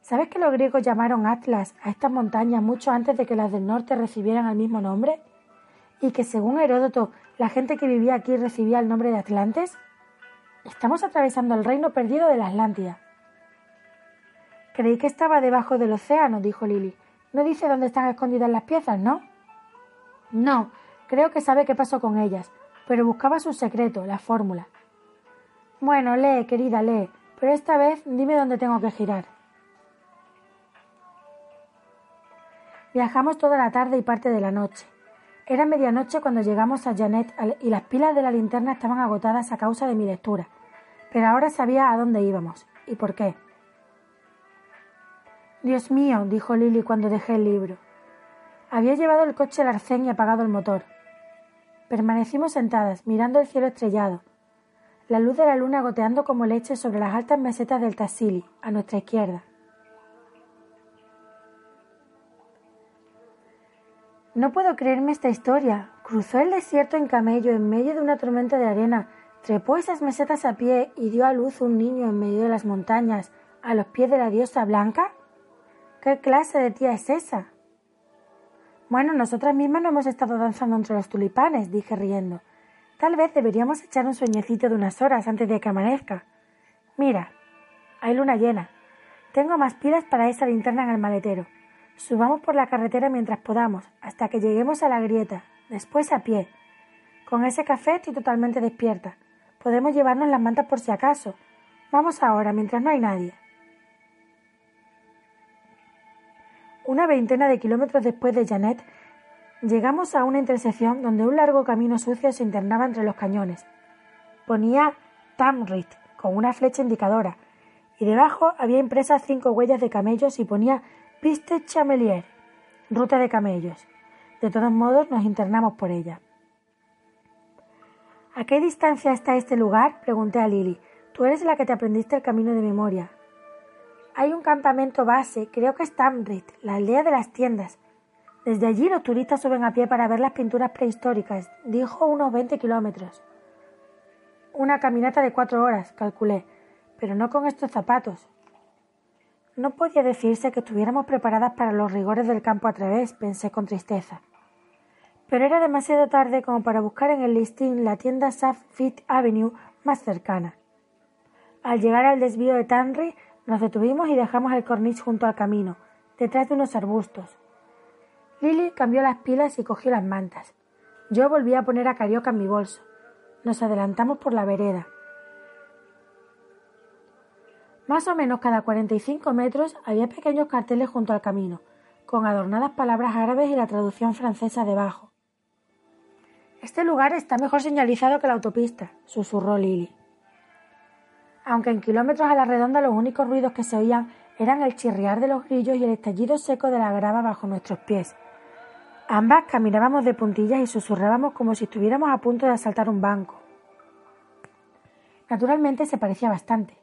¿Sabes que los griegos llamaron Atlas a estas montañas mucho antes de que las del norte recibieran el mismo nombre? Y que según Heródoto la gente que vivía aquí recibía el nombre de Atlantes? Estamos atravesando el reino perdido de la Atlántida. Creí que estaba debajo del océano, dijo Lily. No dice dónde están escondidas las piezas, ¿no? No, creo que sabe qué pasó con ellas, pero buscaba su secreto, la fórmula. Bueno, lee, querida, lee, pero esta vez dime dónde tengo que girar. Viajamos toda la tarde y parte de la noche. Era medianoche cuando llegamos a Janet y las pilas de la linterna estaban agotadas a causa de mi lectura, pero ahora sabía a dónde íbamos y por qué. Dios mío, dijo Lily cuando dejé el libro. Había llevado el coche al arcén y apagado el motor. Permanecimos sentadas, mirando el cielo estrellado, la luz de la luna goteando como leche sobre las altas mesetas del Tassili, a nuestra izquierda. No puedo creerme esta historia. Cruzó el desierto en camello en medio de una tormenta de arena, trepó esas mesetas a pie y dio a luz un niño en medio de las montañas, a los pies de la diosa blanca. ¿Qué clase de tía es esa? Bueno, nosotras mismas no hemos estado danzando entre los tulipanes, dije riendo. Tal vez deberíamos echar un sueñecito de unas horas antes de que amanezca. Mira, hay luna llena. Tengo más pilas para esa linterna en el maletero. Subamos por la carretera mientras podamos, hasta que lleguemos a la grieta, después a pie. Con ese café estoy totalmente despierta. Podemos llevarnos las mantas por si acaso. Vamos ahora, mientras no hay nadie. Una veintena de kilómetros después de Janet, llegamos a una intersección donde un largo camino sucio se internaba entre los cañones. Ponía Tamrit con una flecha indicadora, y debajo había impresas cinco huellas de camellos y ponía Piste Chamelier, ruta de camellos. De todos modos, nos internamos por ella. ¿A qué distancia está este lugar? pregunté a Lily. Tú eres la que te aprendiste el camino de memoria. Hay un campamento base, creo que es Tamrit, la aldea de las tiendas. Desde allí los turistas suben a pie para ver las pinturas prehistóricas. Dijo unos 20 kilómetros. Una caminata de cuatro horas, calculé, pero no con estos zapatos. No podía decirse que estuviéramos preparadas para los rigores del campo a través, pensé con tristeza. Pero era demasiado tarde como para buscar en el listín la tienda South Fifth Avenue más cercana. Al llegar al desvío de Tanry, nos detuvimos y dejamos el corniche junto al camino, detrás de unos arbustos. Lily cambió las pilas y cogió las mantas. Yo volví a poner a Carioca en mi bolso. Nos adelantamos por la vereda. Más o menos cada cuarenta y cinco metros había pequeños carteles junto al camino, con adornadas palabras árabes y la traducción francesa debajo. Este lugar está mejor señalizado que la autopista, susurró Lily aunque en kilómetros a la redonda los únicos ruidos que se oían eran el chirriar de los grillos y el estallido seco de la grava bajo nuestros pies. Ambas caminábamos de puntillas y susurrábamos como si estuviéramos a punto de asaltar un banco. Naturalmente se parecía bastante.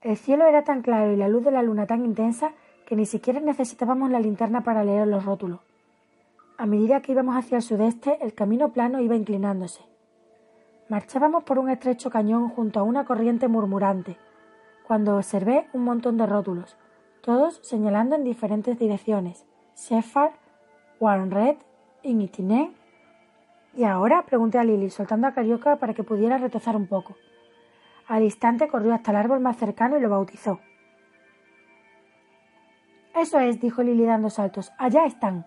El cielo era tan claro y la luz de la luna tan intensa que ni siquiera necesitábamos la linterna para leer los rótulos. A medida que íbamos hacia el sudeste, el camino plano iba inclinándose. Marchábamos por un estrecho cañón junto a una corriente murmurante, cuando observé un montón de rótulos, todos señalando en diferentes direcciones. Shepherd, Red, Initiné. ¿Y ahora? pregunté a Lily, soltando a Carioca para que pudiera retozar un poco. Al instante corrió hasta el árbol más cercano y lo bautizó. Eso es, dijo Lily dando saltos. Allá están.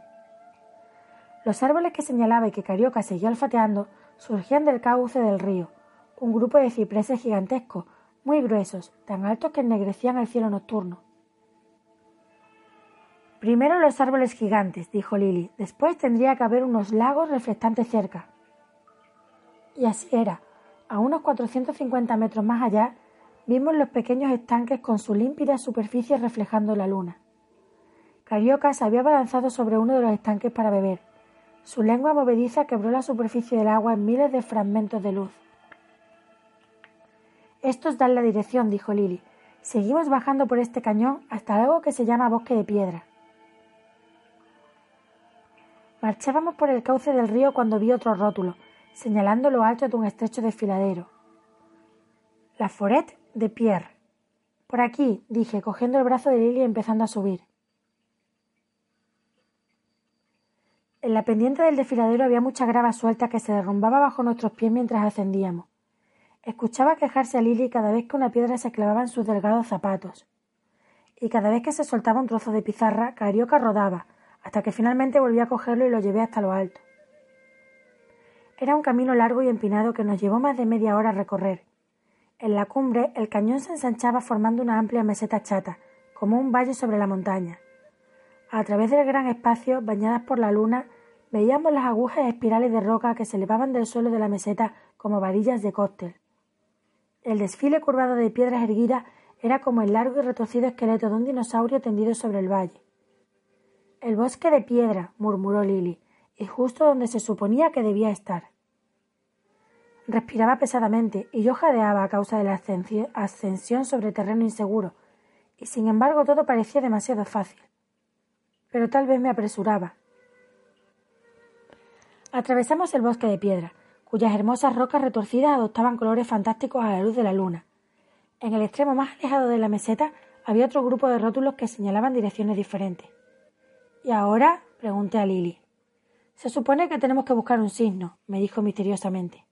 Los árboles que señalaba y que Carioca seguía olfateando surgían del cauce del río, un grupo de cipreses gigantescos, muy gruesos, tan altos que ennegrecían el cielo nocturno. Primero los árboles gigantes, dijo Lily. Después tendría que haber unos lagos reflectantes cerca. Y así era. A unos 450 metros más allá, vimos los pequeños estanques con su límpida superficie reflejando la luna. Carioca se había balanzado sobre uno de los estanques para beber, su lengua movediza quebró la superficie del agua en miles de fragmentos de luz. Estos dan la dirección, dijo Lily. Seguimos bajando por este cañón hasta algo que se llama bosque de piedra. Marchábamos por el cauce del río cuando vi otro rótulo, señalando lo alto de un estrecho desfiladero. La Foret de Pierre. Por aquí, dije, cogiendo el brazo de Lily y empezando a subir. En la pendiente del desfiladero había mucha grava suelta que se derrumbaba bajo nuestros pies mientras ascendíamos. Escuchaba quejarse a Lily cada vez que una piedra se clavaba en sus delgados zapatos. Y cada vez que se soltaba un trozo de pizarra, Carioca rodaba, hasta que finalmente volví a cogerlo y lo llevé hasta lo alto. Era un camino largo y empinado que nos llevó más de media hora a recorrer. En la cumbre el cañón se ensanchaba formando una amplia meseta chata, como un valle sobre la montaña. A través del gran espacio, bañadas por la luna, veíamos las agujas espirales de roca que se elevaban del suelo de la meseta como varillas de cóctel. El desfile curvado de piedras erguidas Era como el largo y retorcido esqueleto de un dinosaurio tendido sobre el valle. El bosque de piedra, murmuró Lily, y justo donde se suponía que debía estar. Respiraba pesadamente y yo jadeaba a causa de la ascensión sobre terreno inseguro, y sin embargo todo parecía demasiado fácil. Pero tal vez me apresuraba. Atravesamos el bosque de piedra, cuyas hermosas rocas retorcidas adoptaban colores fantásticos a la luz de la luna. En el extremo más alejado de la meseta había otro grupo de rótulos que señalaban direcciones diferentes. ¿Y ahora? pregunté a Lily. Se supone que tenemos que buscar un signo, me dijo misteriosamente.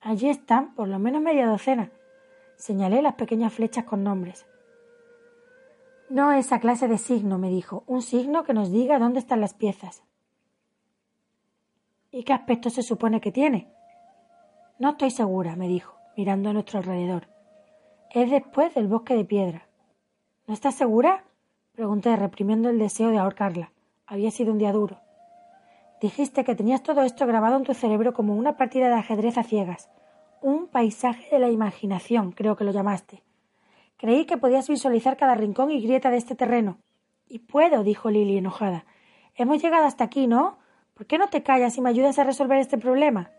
Allí están, por lo menos media docena. Señalé las pequeñas flechas con nombres. No esa clase de signo, me dijo, un signo que nos diga dónde están las piezas. ¿Y qué aspecto se supone que tiene? No estoy segura, me dijo, mirando a nuestro alrededor. Es después del bosque de piedra. ¿No estás segura? Pregunté, reprimiendo el deseo de ahorcarla. Había sido un día duro. Dijiste que tenías todo esto grabado en tu cerebro como una partida de ajedrez a ciegas. Un paisaje de la imaginación, creo que lo llamaste. Creí que podías visualizar cada rincón y grieta de este terreno. Y puedo, dijo Lily enojada. Hemos llegado hasta aquí, ¿no? ¿Por qué no te callas y me ayudas a resolver este problema?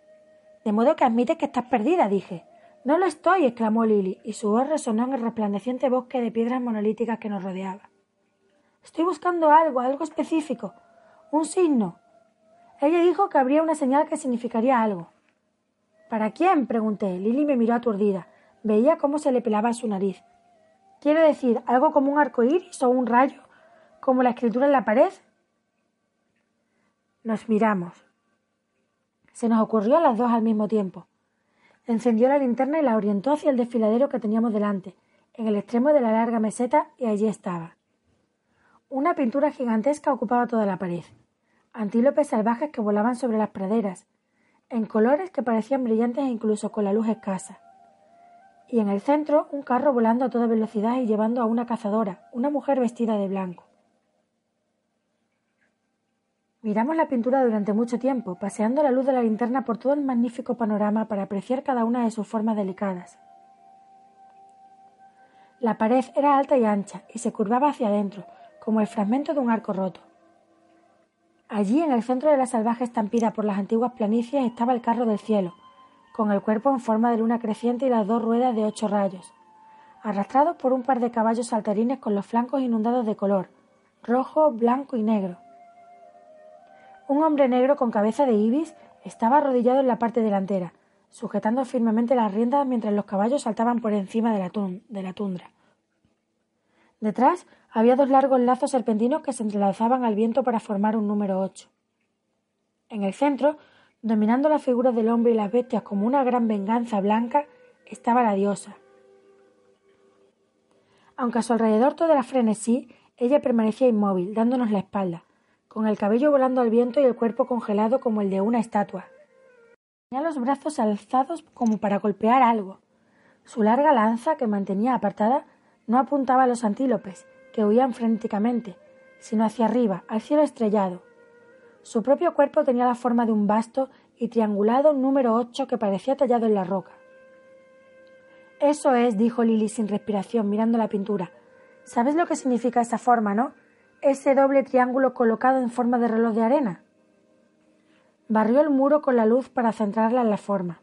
De modo que admites que estás perdida, dije. No lo estoy, exclamó Lily, y su voz resonó en el resplandeciente bosque de piedras monolíticas que nos rodeaba. Estoy buscando algo, algo específico. Un signo. Ella dijo que habría una señal que significaría algo. ¿Para quién? pregunté. Lily me miró aturdida. Veía cómo se le pelaba su nariz. ¿Quiere decir algo como un arco iris o un rayo? ¿Como la escritura en la pared? Nos miramos. Se nos ocurrió a las dos al mismo tiempo. Encendió la linterna y la orientó hacia el desfiladero que teníamos delante, en el extremo de la larga meseta, y allí estaba. Una pintura gigantesca ocupaba toda la pared. Antílopes salvajes que volaban sobre las praderas, en colores que parecían brillantes incluso con la luz escasa. Y en el centro, un carro volando a toda velocidad y llevando a una cazadora, una mujer vestida de blanco. Miramos la pintura durante mucho tiempo, paseando la luz de la linterna por todo el magnífico panorama para apreciar cada una de sus formas delicadas. La pared era alta y ancha y se curvaba hacia adentro, como el fragmento de un arco roto. Allí, en el centro de la salvaje estampida por las antiguas planicies, estaba el carro del cielo, con el cuerpo en forma de luna creciente y las dos ruedas de ocho rayos, arrastrados por un par de caballos saltarines con los flancos inundados de color, rojo, blanco y negro. Un hombre negro con cabeza de ibis estaba arrodillado en la parte delantera, sujetando firmemente las riendas mientras los caballos saltaban por encima de la, de la tundra. Detrás había dos largos lazos serpentinos que se entrelazaban al viento para formar un número ocho. En el centro, dominando las figuras del hombre y las bestias como una gran venganza blanca, estaba la diosa. Aunque a su alrededor todo era frenesí, ella permanecía inmóvil, dándonos la espalda, con el cabello volando al viento y el cuerpo congelado como el de una estatua. Tenía los brazos alzados como para golpear algo. Su larga lanza, que mantenía apartada, no apuntaba a los antílopes, que huían frenéticamente, sino hacia arriba, al cielo estrellado. Su propio cuerpo tenía la forma de un vasto y triangulado número ocho que parecía tallado en la roca. Eso es, dijo Lily sin respiración, mirando la pintura. ¿Sabes lo que significa esa forma, no? Ese doble triángulo colocado en forma de reloj de arena. Barrió el muro con la luz para centrarla en la forma.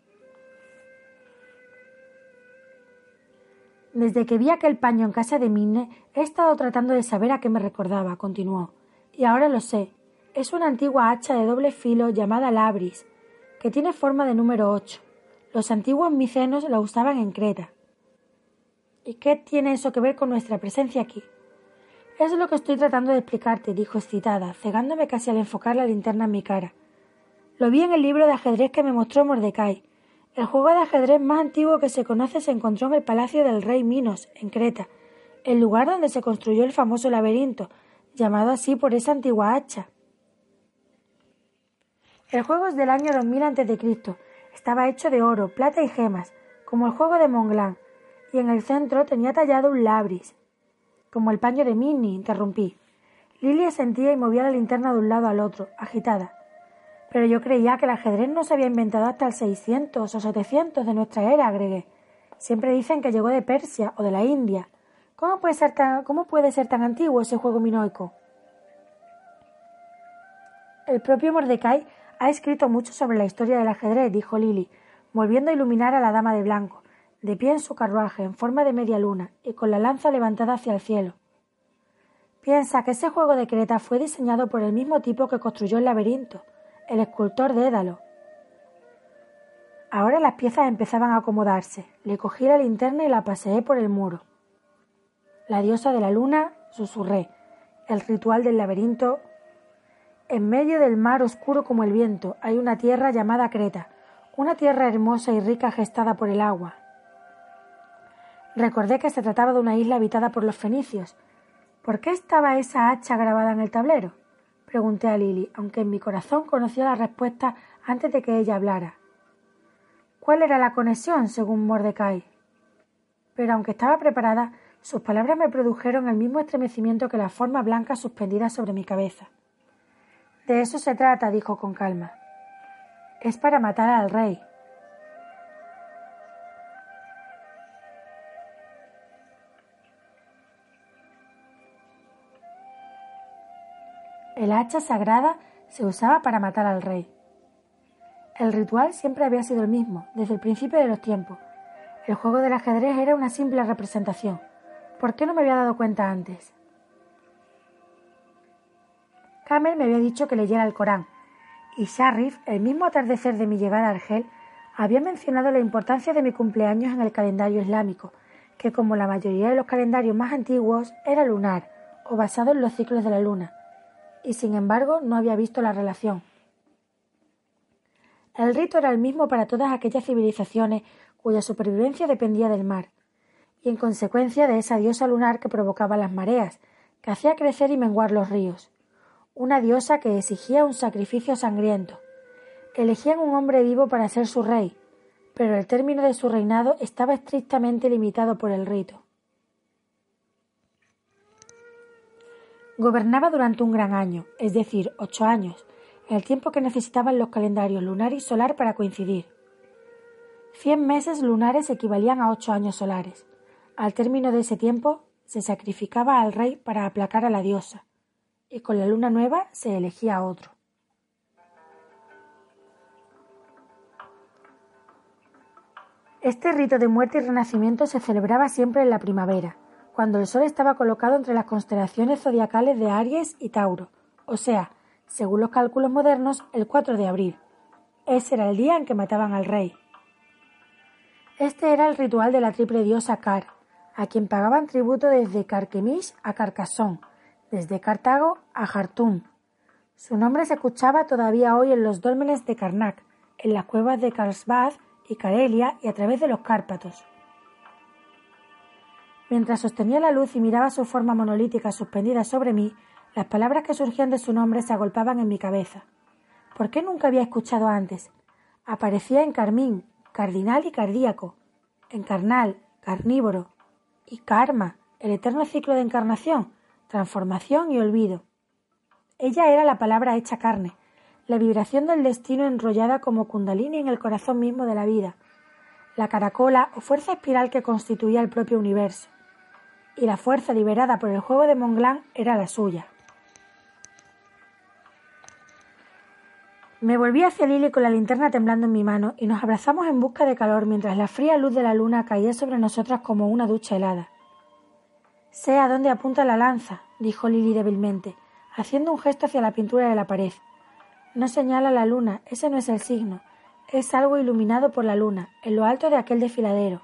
Desde que vi aquel paño en casa de Minne, he estado tratando de saber a qué me recordaba, continuó. Y ahora lo sé. Es una antigua hacha de doble filo llamada labris, que tiene forma de número ocho. Los antiguos micenos la usaban en Creta. ¿Y qué tiene eso que ver con nuestra presencia aquí? Es lo que estoy tratando de explicarte, dijo excitada, cegándome casi al enfocar la linterna en mi cara. Lo vi en el libro de ajedrez que me mostró Mordecai, el juego de ajedrez más antiguo que se conoce se encontró en el palacio del rey Minos, en Creta, el lugar donde se construyó el famoso laberinto, llamado así por esa antigua hacha. El juego es del año 2000 a.C. Estaba hecho de oro, plata y gemas, como el juego de Monglan, y en el centro tenía tallado un labris. Como el paño de Minnie, interrumpí. Lilia sentía y movía la linterna de un lado al otro, agitada. Pero yo creía que el ajedrez no se había inventado hasta el 600 o 700 de nuestra era, agregué. Siempre dicen que llegó de Persia o de la India. ¿Cómo puede ser tan, cómo puede ser tan antiguo ese juego minoico? El propio Mordecai ha escrito mucho sobre la historia del ajedrez, dijo Lily, volviendo a iluminar a la dama de blanco, de pie en su carruaje, en forma de media luna, y con la lanza levantada hacia el cielo. Piensa que ese juego de Creta fue diseñado por el mismo tipo que construyó el laberinto, el escultor de Édalo. Ahora las piezas empezaban a acomodarse. Le cogí la linterna y la paseé por el muro. La diosa de la luna, susurré. El ritual del laberinto. En medio del mar oscuro como el viento hay una tierra llamada Creta, una tierra hermosa y rica gestada por el agua. Recordé que se trataba de una isla habitada por los fenicios, ¿Por qué estaba esa hacha grabada en el tablero? Pregunté a Lily, aunque en mi corazón conocía la respuesta antes de que ella hablara. ¿Cuál era la conexión, según Mordecai? Pero aunque estaba preparada, sus palabras me produjeron el mismo estremecimiento que la forma blanca suspendida sobre mi cabeza. De eso se trata, dijo con calma. Es para matar al rey. El hacha sagrada se usaba para matar al rey. El ritual siempre había sido el mismo, desde el principio de los tiempos. El juego del ajedrez era una simple representación. ¿Por qué no me había dado cuenta antes? Kamel me había dicho que leyera el Corán, y Sharif, el mismo atardecer de mi llegada a Argel, había mencionado la importancia de mi cumpleaños en el calendario islámico, que como la mayoría de los calendarios más antiguos era lunar o basado en los ciclos de la luna, y sin embargo no había visto la relación. El rito era el mismo para todas aquellas civilizaciones cuya supervivencia dependía del mar, y en consecuencia de esa diosa lunar que provocaba las mareas, que hacía crecer y menguar los ríos, una diosa que exigía un sacrificio sangriento. Elegían un hombre vivo para ser su rey, pero el término de su reinado estaba estrictamente limitado por el rito. Gobernaba durante un gran año, es decir, ocho años, el tiempo que necesitaban los calendarios lunar y solar para coincidir. Cien meses lunares equivalían a ocho años solares. Al término de ese tiempo, se sacrificaba al rey para aplacar a la diosa, y con la luna nueva se elegía a otro. Este rito de muerte y renacimiento se celebraba siempre en la primavera, cuando el Sol estaba colocado entre las constelaciones zodiacales de Aries y Tauro, o sea, según los cálculos modernos, el 4 de abril. Ese era el día en que mataban al rey. Este era el ritual de la triple diosa Car, a quien pagaban tributo desde Carquemish a Carcassón, desde Cartago a Jartum. Su nombre se escuchaba todavía hoy en los dólmenes de Karnak, en las cuevas de Karlsbad y Karelia y a través de los Cárpatos. Mientras sostenía la luz y miraba su forma monolítica suspendida sobre mí, las palabras que surgían de su nombre se agolpaban en mi cabeza. ¿Por qué nunca había escuchado antes? Aparecía en carmín, cardinal y cardíaco, en carnal, carnívoro, y karma, el eterno ciclo de encarnación, transformación y olvido. Ella era la palabra hecha carne, la vibración del destino enrollada como kundalini en el corazón mismo de la vida, la caracola o fuerza espiral que constituía el propio universo y la fuerza liberada por el juego de Montglan era la suya. Me volví hacia Lily con la linterna temblando en mi mano y nos abrazamos en busca de calor mientras la fría luz de la luna caía sobre nosotras como una ducha helada. Sé a dónde apunta la lanza, dijo Lily débilmente, haciendo un gesto hacia la pintura de la pared. No señala la luna, ese no es el signo, es algo iluminado por la luna, en lo alto de aquel desfiladero.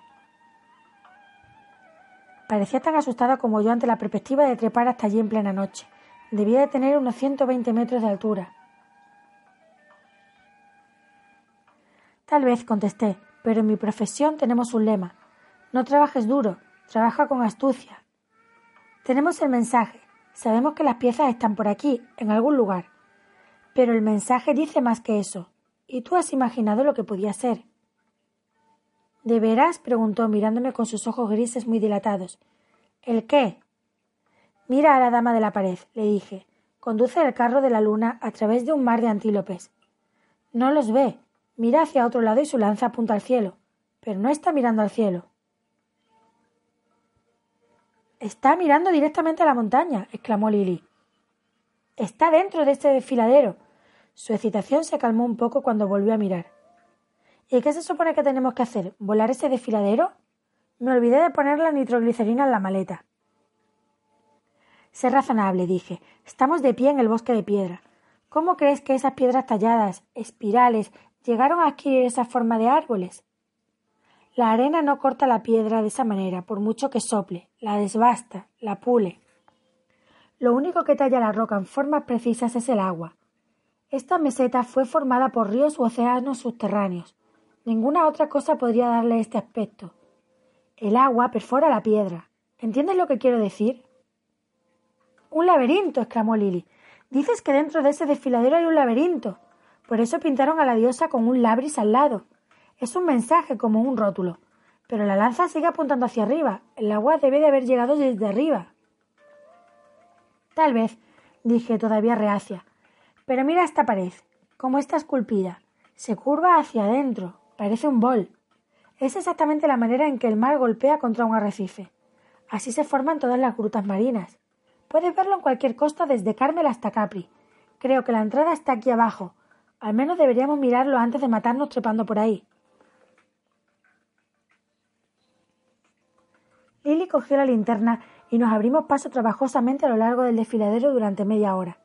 Parecía tan asustada como yo ante la perspectiva de trepar hasta allí en plena noche. Debía de tener unos ciento veinte metros de altura. Tal vez, contesté, pero en mi profesión tenemos un lema. No trabajes duro, trabaja con astucia. Tenemos el mensaje. Sabemos que las piezas están por aquí, en algún lugar. Pero el mensaje dice más que eso. ¿Y tú has imaginado lo que podía ser? ¿De veras? preguntó mirándome con sus ojos grises muy dilatados. ¿El qué? Mira a la dama de la pared, le dije. Conduce el carro de la luna a través de un mar de antílopes. No los ve. Mira hacia otro lado y su lanza apunta al cielo. Pero no está mirando al cielo. Está mirando directamente a la montaña, exclamó Lily. Está dentro de este desfiladero. Su excitación se calmó un poco cuando volvió a mirar. ¿Y qué se supone que tenemos que hacer? ¿Volar ese desfiladero? Me olvidé de poner la nitroglicerina en la maleta. Sé razonable, dije. Estamos de pie en el bosque de piedra. ¿Cómo crees que esas piedras talladas, espirales, llegaron a adquirir esa forma de árboles? La arena no corta la piedra de esa manera, por mucho que sople, la desbasta, la pule. Lo único que talla la roca en formas precisas es el agua. Esta meseta fue formada por ríos u océanos subterráneos. Ninguna otra cosa podría darle este aspecto. El agua perfora la piedra. ¿Entiendes lo que quiero decir? Un laberinto, exclamó Lily. Dices que dentro de ese desfiladero hay un laberinto. Por eso pintaron a la diosa con un labris al lado. Es un mensaje como un rótulo. Pero la lanza sigue apuntando hacia arriba. El agua debe de haber llegado desde arriba. Tal vez, dije todavía reacia. Pero mira esta pared, cómo está esculpida. Se curva hacia adentro. Parece un bol. Es exactamente la manera en que el mar golpea contra un arrecife. Así se forman todas las grutas marinas. Puedes verlo en cualquier costa desde Carmel hasta Capri. Creo que la entrada está aquí abajo. Al menos deberíamos mirarlo antes de matarnos trepando por ahí. Lily cogió la linterna y nos abrimos paso trabajosamente a lo largo del desfiladero durante media hora.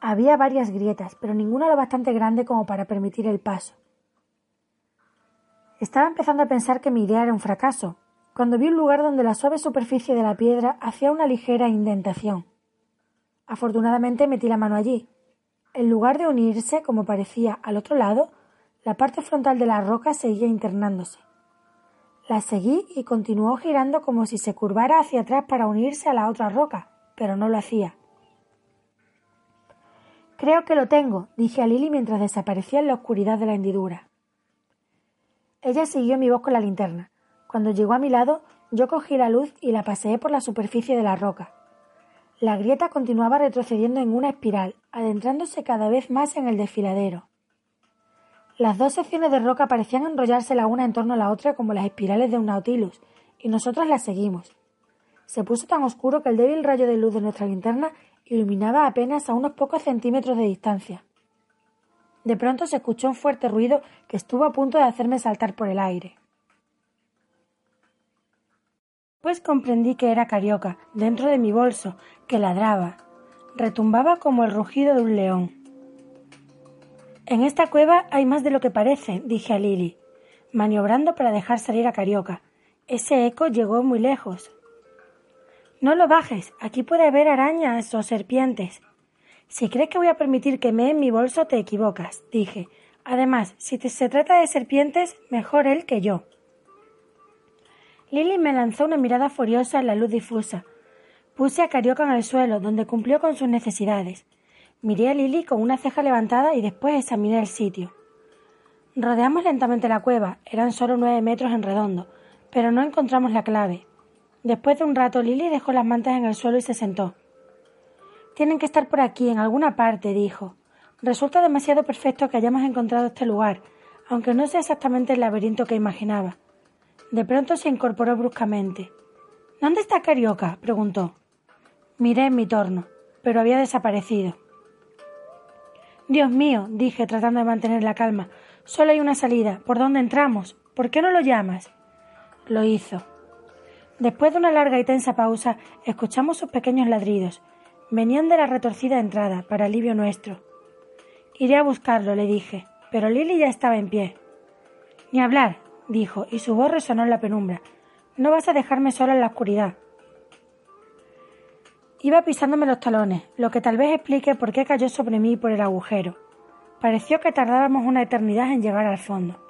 Había varias grietas, pero ninguna lo bastante grande como para permitir el paso. Estaba empezando a pensar que mi idea era un fracaso, cuando vi un lugar donde la suave superficie de la piedra hacía una ligera indentación. Afortunadamente metí la mano allí. En lugar de unirse, como parecía, al otro lado, la parte frontal de la roca seguía internándose. La seguí y continuó girando como si se curvara hacia atrás para unirse a la otra roca, pero no lo hacía. Creo que lo tengo, dije a Lily mientras desaparecía en la oscuridad de la hendidura. Ella siguió mi voz con la linterna. Cuando llegó a mi lado, yo cogí la luz y la paseé por la superficie de la roca. La grieta continuaba retrocediendo en una espiral, adentrándose cada vez más en el desfiladero. Las dos secciones de roca parecían enrollarse la una en torno a la otra como las espirales de un nautilus, y nosotras las seguimos. Se puso tan oscuro que el débil rayo de luz de nuestra linterna iluminaba apenas a unos pocos centímetros de distancia. De pronto se escuchó un fuerte ruido que estuvo a punto de hacerme saltar por el aire. Pues comprendí que era Carioca, dentro de mi bolso, que ladraba. Retumbaba como el rugido de un león. En esta cueva hay más de lo que parece, dije a Lily, maniobrando para dejar salir a Carioca. Ese eco llegó muy lejos. No lo bajes, aquí puede haber arañas o serpientes. Si crees que voy a permitir que me en mi bolso, te equivocas, dije. Además, si se trata de serpientes, mejor él que yo. Lily me lanzó una mirada furiosa en la luz difusa. Puse a Carioca en el suelo, donde cumplió con sus necesidades. Miré a Lily con una ceja levantada y después examiné el sitio. Rodeamos lentamente la cueva, eran solo nueve metros en redondo, pero no encontramos la clave. Después de un rato, Lily dejó las mantas en el suelo y se sentó. Tienen que estar por aquí, en alguna parte, dijo. Resulta demasiado perfecto que hayamos encontrado este lugar, aunque no sea exactamente el laberinto que imaginaba. De pronto se incorporó bruscamente. ¿Dónde está Carioca? preguntó. Miré en mi torno, pero había desaparecido. Dios mío, dije tratando de mantener la calma, solo hay una salida. ¿Por dónde entramos? ¿Por qué no lo llamas? Lo hizo. Después de una larga y tensa pausa, escuchamos sus pequeños ladridos. Venían de la retorcida entrada, para alivio nuestro. Iré a buscarlo, le dije, pero Lily ya estaba en pie. Ni hablar, dijo, y su voz resonó en la penumbra. No vas a dejarme sola en la oscuridad. Iba pisándome los talones, lo que tal vez explique por qué cayó sobre mí por el agujero. Pareció que tardábamos una eternidad en llegar al fondo.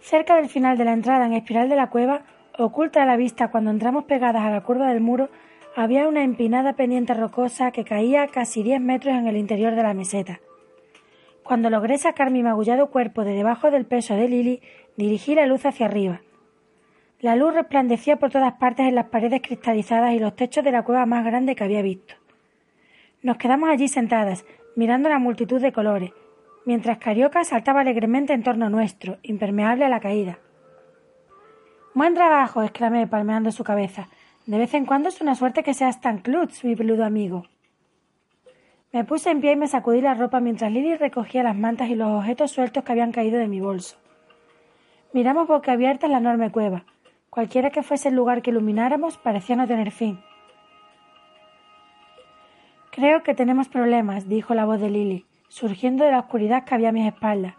Cerca del final de la entrada en espiral de la cueva, oculta a la vista cuando entramos pegadas a la curva del muro, había una empinada pendiente rocosa que caía casi diez metros en el interior de la meseta. Cuando logré sacar mi magullado cuerpo de debajo del peso de Lily, dirigí la luz hacia arriba. La luz resplandecía por todas partes en las paredes cristalizadas y los techos de la cueva más grande que había visto. Nos quedamos allí sentadas, mirando la multitud de colores, mientras Carioca saltaba alegremente en torno nuestro, impermeable a la caída. Buen trabajo, exclamé, palmeando su cabeza. De vez en cuando es una suerte que seas tan clutch, mi peludo amigo. Me puse en pie y me sacudí la ropa mientras Lily recogía las mantas y los objetos sueltos que habían caído de mi bolso. Miramos boca abierta la enorme cueva. Cualquiera que fuese el lugar que ilumináramos parecía no tener fin. Creo que tenemos problemas, dijo la voz de Lily, surgiendo de la oscuridad que había a mis espaldas.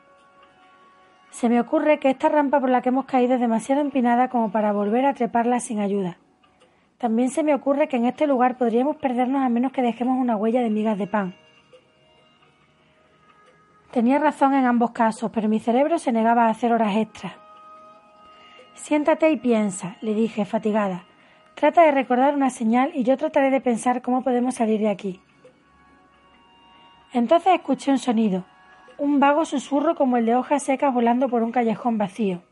Se me ocurre que esta rampa por la que hemos caído es demasiado empinada como para volver a treparla sin ayuda. También se me ocurre que en este lugar podríamos perdernos a menos que dejemos una huella de migas de pan. Tenía razón en ambos casos, pero mi cerebro se negaba a hacer horas extras. Siéntate y piensa, le dije, fatigada. Trata de recordar una señal y yo trataré de pensar cómo podemos salir de aquí. Entonces escuché un sonido, un vago susurro como el de hojas secas volando por un callejón vacío.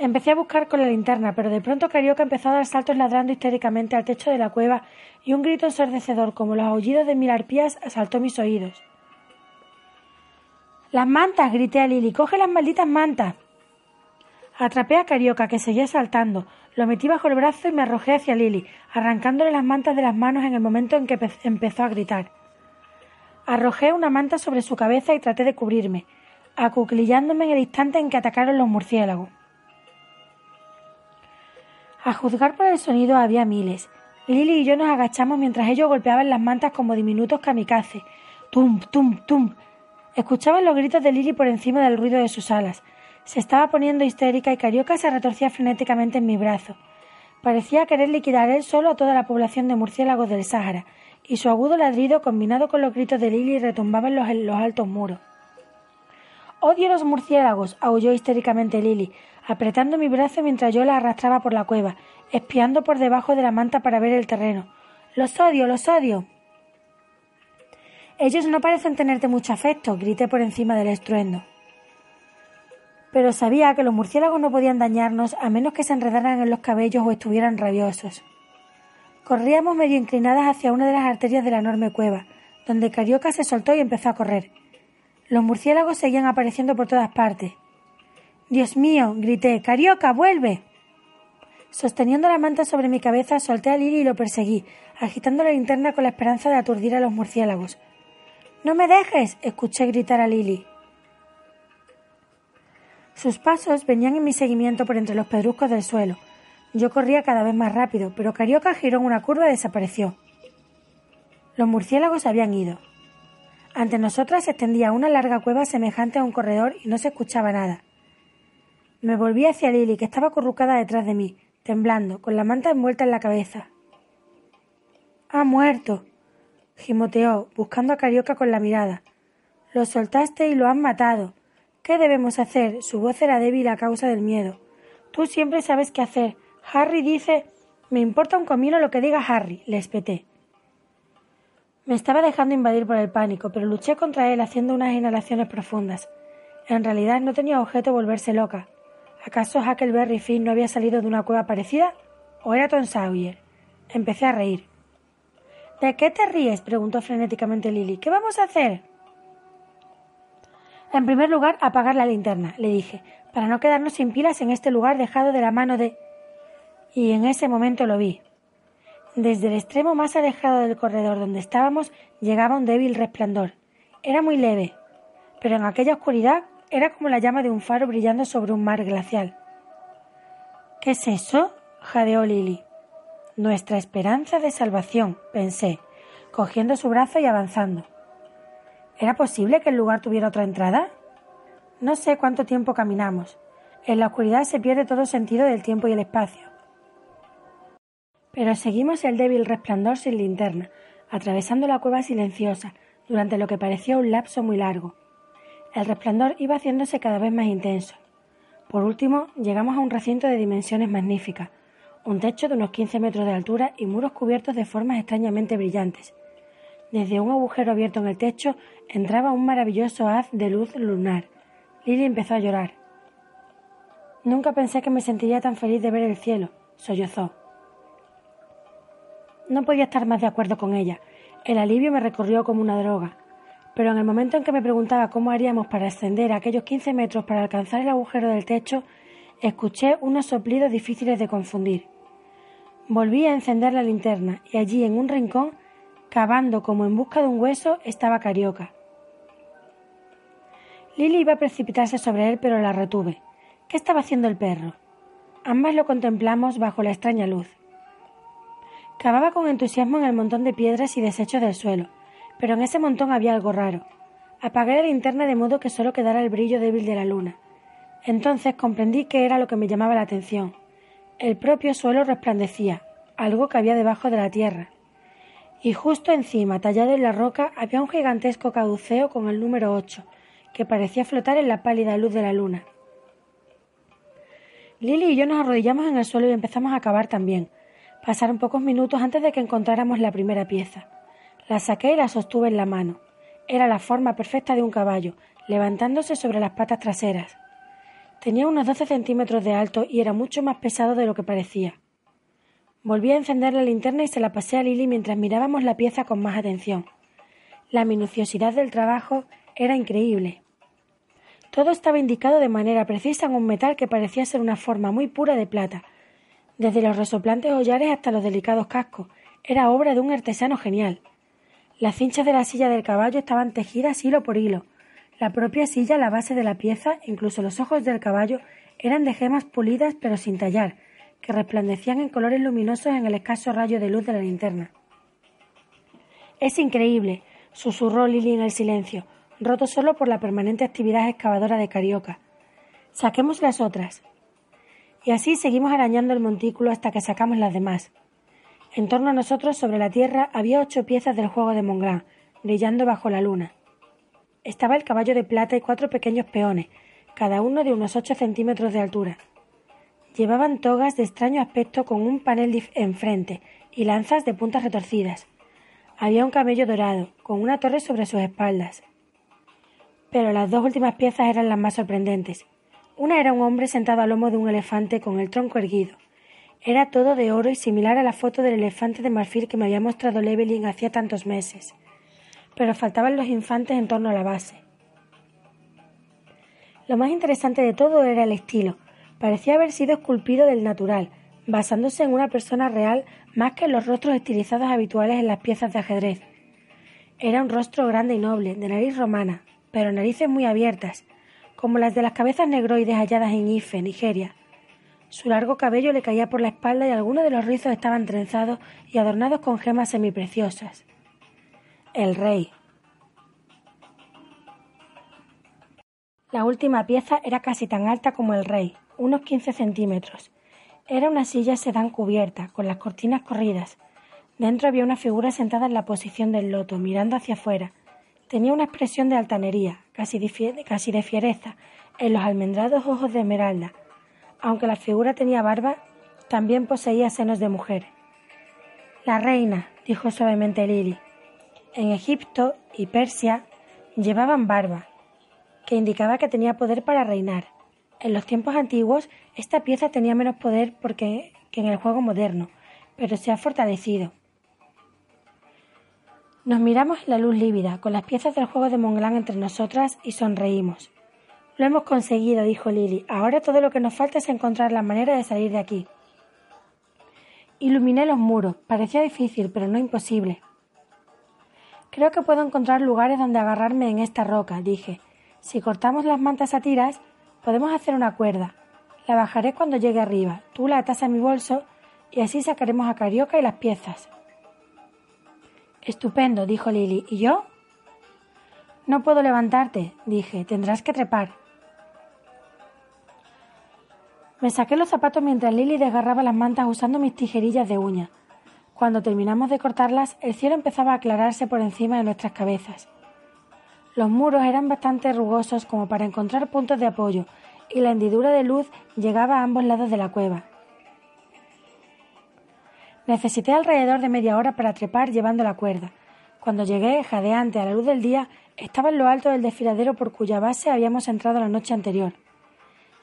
Empecé a buscar con la linterna, pero de pronto Carioca empezó a dar saltos ladrando histéricamente al techo de la cueva y un grito ensordecedor como los aullidos de mil arpías asaltó mis oídos. Las mantas, grité a Lili, coge las malditas mantas. Atrapé a Carioca, que seguía saltando, lo metí bajo el brazo y me arrojé hacia Lily, arrancándole las mantas de las manos en el momento en que empezó a gritar. Arrojé una manta sobre su cabeza y traté de cubrirme, acuclillándome en el instante en que atacaron los murciélagos. A juzgar por el sonido había miles. Lily y yo nos agachamos mientras ellos golpeaban las mantas como diminutos kamikazes. Tum, tum, tum. Escuchaban los gritos de Lily por encima del ruido de sus alas. Se estaba poniendo histérica y Carioca se retorcía frenéticamente en mi brazo. Parecía querer liquidar él solo a toda la población de murciélagos del Sáhara, y su agudo ladrido, combinado con los gritos de Lily, retumbaba en los, los altos muros. Odio los murciélagos, aulló histéricamente Lily, apretando mi brazo mientras yo la arrastraba por la cueva, espiando por debajo de la manta para ver el terreno. Los odio, los odio. Ellos no parecen tenerte mucho afecto, grité por encima del estruendo pero sabía que los murciélagos no podían dañarnos a menos que se enredaran en los cabellos o estuvieran rabiosos. Corríamos medio inclinadas hacia una de las arterias de la enorme cueva, donde Carioca se soltó y empezó a correr. Los murciélagos seguían apareciendo por todas partes. Dios mío, grité, Carioca, vuelve. Sosteniendo la manta sobre mi cabeza, solté a Lili y lo perseguí, agitando la linterna con la esperanza de aturdir a los murciélagos. No me dejes, escuché gritar a Lili. Sus pasos venían en mi seguimiento por entre los pedruscos del suelo. Yo corría cada vez más rápido, pero Carioca giró en una curva y desapareció. Los murciélagos habían ido. Ante nosotras se extendía una larga cueva semejante a un corredor y no se escuchaba nada. Me volví hacia Lily, que estaba acurrucada detrás de mí, temblando, con la manta envuelta en la cabeza. Ha muerto. gimoteó, buscando a Carioca con la mirada. Lo soltaste y lo han matado. ¿Qué debemos hacer? Su voz era débil a causa del miedo. Tú siempre sabes qué hacer. Harry dice. Me importa un comino lo que diga Harry, le espeté. Me estaba dejando invadir por el pánico, pero luché contra él haciendo unas inhalaciones profundas. En realidad no tenía objeto volverse loca. ¿Acaso Huckleberry Finn no había salido de una cueva parecida? ¿O era Tom? Empecé a reír. ¿De qué te ríes? preguntó frenéticamente Lily. ¿Qué vamos a hacer? En primer lugar, apagar la linterna, le dije, para no quedarnos sin pilas en este lugar dejado de la mano de. Y en ese momento lo vi. Desde el extremo más alejado del corredor donde estábamos llegaba un débil resplandor. Era muy leve, pero en aquella oscuridad era como la llama de un faro brillando sobre un mar glacial. ¿Qué es eso? jadeó Lily. Nuestra esperanza de salvación, pensé, cogiendo su brazo y avanzando. ¿Era posible que el lugar tuviera otra entrada? No sé cuánto tiempo caminamos. En la oscuridad se pierde todo sentido del tiempo y el espacio. Pero seguimos el débil resplandor sin linterna, atravesando la cueva silenciosa, durante lo que parecía un lapso muy largo. El resplandor iba haciéndose cada vez más intenso. Por último, llegamos a un recinto de dimensiones magníficas, un techo de unos quince metros de altura y muros cubiertos de formas extrañamente brillantes. Desde un agujero abierto en el techo entraba un maravilloso haz de luz lunar. Lily empezó a llorar. Nunca pensé que me sentiría tan feliz de ver el cielo, sollozó. No podía estar más de acuerdo con ella. El alivio me recorrió como una droga. Pero en el momento en que me preguntaba cómo haríamos para ascender aquellos quince metros para alcanzar el agujero del techo, Escuché unos soplidos difíciles de confundir. Volví a encender la linterna y allí en un rincón, cavando como en busca de un hueso, estaba Carioca. Lily iba a precipitarse sobre él, pero la retuve. ¿Qué estaba haciendo el perro? Ambas lo contemplamos bajo la extraña luz. Cavaba con entusiasmo en el montón de piedras y desechos del suelo, pero en ese montón había algo raro. Apagué la linterna de modo que solo quedara el brillo débil de la luna. Entonces comprendí que era lo que me llamaba la atención. El propio suelo resplandecía, algo que había debajo de la tierra. Y justo encima, tallado en la roca, había un gigantesco caduceo con el número ocho, que parecía flotar en la pálida luz de la luna. Lily y yo nos arrodillamos en el suelo y empezamos a cavar también. Pasaron pocos minutos antes de que encontráramos la primera pieza. La saqué y la sostuve en la mano. Era la forma perfecta de un caballo, levantándose sobre las patas traseras. Tenía unos doce centímetros de alto y era mucho más pesado de lo que parecía. Volví a encender la linterna y se la pasé a Lily mientras mirábamos la pieza con más atención. La minuciosidad del trabajo era increíble. Todo estaba indicado de manera precisa en un metal que parecía ser una forma muy pura de plata. Desde los resoplantes hollares hasta los delicados cascos, era obra de un artesano genial. Las cinchas de la silla del caballo estaban tejidas hilo por hilo, la propia silla, la base de la pieza, incluso los ojos del caballo, eran de gemas pulidas pero sin tallar, que resplandecían en colores luminosos en el escaso rayo de luz de la linterna. Es increíble, susurró Lily en el silencio, roto solo por la permanente actividad excavadora de Carioca. Saquemos las otras. Y así seguimos arañando el montículo hasta que sacamos las demás. En torno a nosotros, sobre la tierra, había ocho piezas del juego de Monglán, brillando bajo la luna estaba el caballo de plata y cuatro pequeños peones, cada uno de unos ocho centímetros de altura. Llevaban togas de extraño aspecto con un panel enfrente y lanzas de puntas retorcidas. Había un camello dorado, con una torre sobre sus espaldas. Pero las dos últimas piezas eran las más sorprendentes. Una era un hombre sentado al lomo de un elefante con el tronco erguido. Era todo de oro y similar a la foto del elefante de marfil que me había mostrado Levelin hacía tantos meses pero faltaban los infantes en torno a la base. Lo más interesante de todo era el estilo. Parecía haber sido esculpido del natural, basándose en una persona real más que en los rostros estilizados habituales en las piezas de ajedrez. Era un rostro grande y noble, de nariz romana, pero narices muy abiertas, como las de las cabezas negroides halladas en Ife, Nigeria. Su largo cabello le caía por la espalda y algunos de los rizos estaban trenzados y adornados con gemas semipreciosas el rey. La última pieza era casi tan alta como el rey, unos quince centímetros. Era una silla sedán cubierta, con las cortinas corridas. Dentro había una figura sentada en la posición del loto, mirando hacia afuera. Tenía una expresión de altanería, casi de fiereza, en los almendrados ojos de esmeralda. Aunque la figura tenía barba, también poseía senos de mujer. La reina, dijo suavemente Lily. En Egipto y Persia llevaban barba, que indicaba que tenía poder para reinar. En los tiempos antiguos esta pieza tenía menos poder porque, que en el juego moderno, pero se ha fortalecido. Nos miramos en la luz lívida, con las piezas del juego de Monglán entre nosotras, y sonreímos. Lo hemos conseguido, dijo Lily. Ahora todo lo que nos falta es encontrar la manera de salir de aquí. Iluminé los muros. Parecía difícil, pero no imposible. Creo que puedo encontrar lugares donde agarrarme en esta roca, dije. Si cortamos las mantas a tiras, podemos hacer una cuerda. La bajaré cuando llegue arriba. Tú la atas a mi bolso y así sacaremos a Carioca y las piezas. Estupendo, dijo Lily. ¿Y yo? No puedo levantarte, dije. Tendrás que trepar. Me saqué los zapatos mientras Lily desgarraba las mantas usando mis tijerillas de uña. Cuando terminamos de cortarlas, el cielo empezaba a aclararse por encima de nuestras cabezas. Los muros eran bastante rugosos como para encontrar puntos de apoyo, y la hendidura de luz llegaba a ambos lados de la cueva. Necesité alrededor de media hora para trepar llevando la cuerda. Cuando llegué, jadeante, a la luz del día, estaba en lo alto del desfiladero por cuya base habíamos entrado la noche anterior.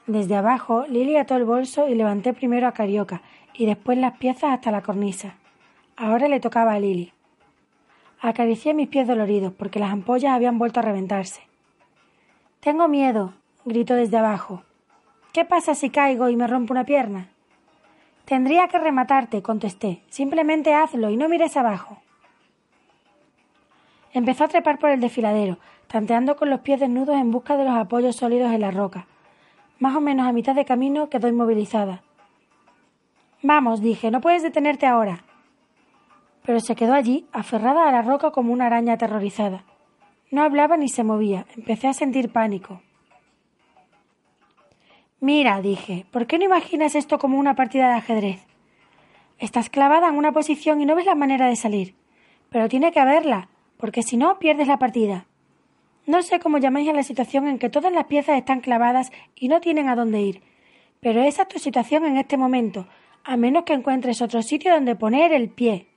Desde abajo, Lily ató el bolso y levanté primero a Carioca y después las piezas hasta la cornisa. Ahora le tocaba a Lily. Acaricié mis pies doloridos porque las ampollas habían vuelto a reventarse. Tengo miedo, gritó desde abajo. ¿Qué pasa si caigo y me rompo una pierna? Tendría que rematarte, contesté. Simplemente hazlo y no mires abajo. Empezó a trepar por el desfiladero, tanteando con los pies desnudos en busca de los apoyos sólidos en la roca. Más o menos a mitad de camino quedó inmovilizada. Vamos, dije, no puedes detenerte ahora. Pero se quedó allí, aferrada a la roca como una araña aterrorizada. No hablaba ni se movía. Empecé a sentir pánico. Mira, dije, ¿por qué no imaginas esto como una partida de ajedrez? Estás clavada en una posición y no ves la manera de salir. Pero tiene que haberla, porque si no, pierdes la partida. No sé cómo llamáis a la situación en que todas las piezas están clavadas y no tienen a dónde ir, pero esa es tu situación en este momento, a menos que encuentres otro sitio donde poner el pie.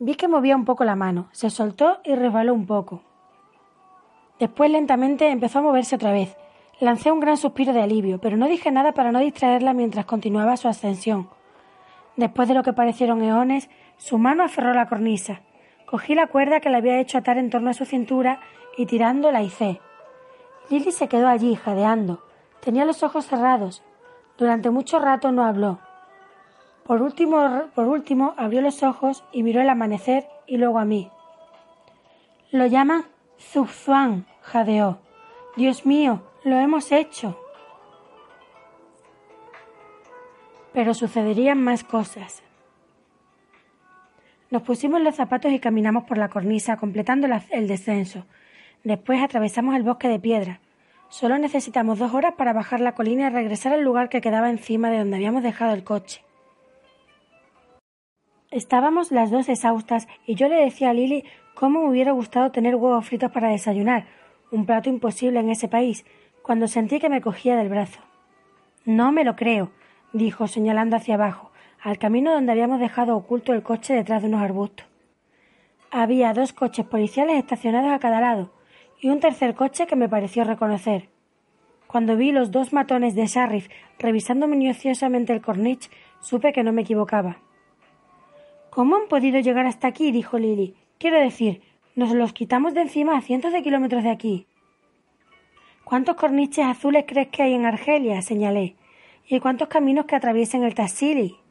Vi que movía un poco la mano, se soltó y resbaló un poco. Después lentamente empezó a moverse otra vez. Lancé un gran suspiro de alivio, pero no dije nada para no distraerla mientras continuaba su ascensión. Después de lo que parecieron eones, su mano aferró la cornisa. Cogí la cuerda que le había hecho atar en torno a su cintura y tirando la hice. Lily se quedó allí, jadeando. Tenía los ojos cerrados. Durante mucho rato no habló. Por último, por último abrió los ojos y miró el amanecer y luego a mí. Lo llaman Zugzuan, jadeó. Dios mío, lo hemos hecho. Pero sucederían más cosas. Nos pusimos los zapatos y caminamos por la cornisa, completando el descenso. Después atravesamos el bosque de piedra. Solo necesitamos dos horas para bajar la colina y regresar al lugar que quedaba encima de donde habíamos dejado el coche. Estábamos las dos exhaustas y yo le decía a Lily cómo me hubiera gustado tener huevos fritos para desayunar, un plato imposible en ese país, cuando sentí que me cogía del brazo. No me lo creo, dijo señalando hacia abajo al camino donde habíamos dejado oculto el coche detrás de unos arbustos. Había dos coches policiales estacionados a cada lado y un tercer coche que me pareció reconocer. Cuando vi los dos matones de Sharif revisando minuciosamente el corniche, supe que no me equivocaba. ¿Cómo han podido llegar hasta aquí? dijo Lily. Quiero decir, nos los quitamos de encima a cientos de kilómetros de aquí. ¿Cuántos corniches azules crees que hay en Argelia? señalé. ¿Y cuántos caminos que atraviesen el Tassili?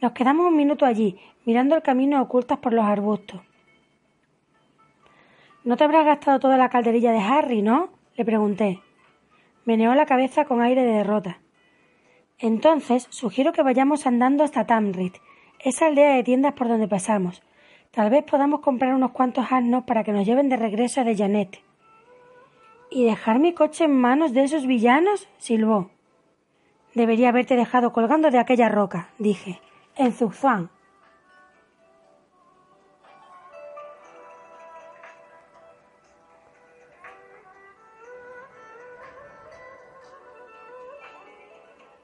Nos quedamos un minuto allí, mirando el camino ocultas por los arbustos. ¿No te habrás gastado toda la calderilla de Harry, no? le pregunté. Meneó la cabeza con aire de derrota. Entonces sugiero que vayamos andando hasta Tamrit, esa aldea de tiendas por donde pasamos. Tal vez podamos comprar unos cuantos asnos para que nos lleven de regreso a de Janet. ¿Y dejar mi coche en manos de esos villanos? silbó. Debería haberte dejado colgando de aquella roca, dije en Zugzwang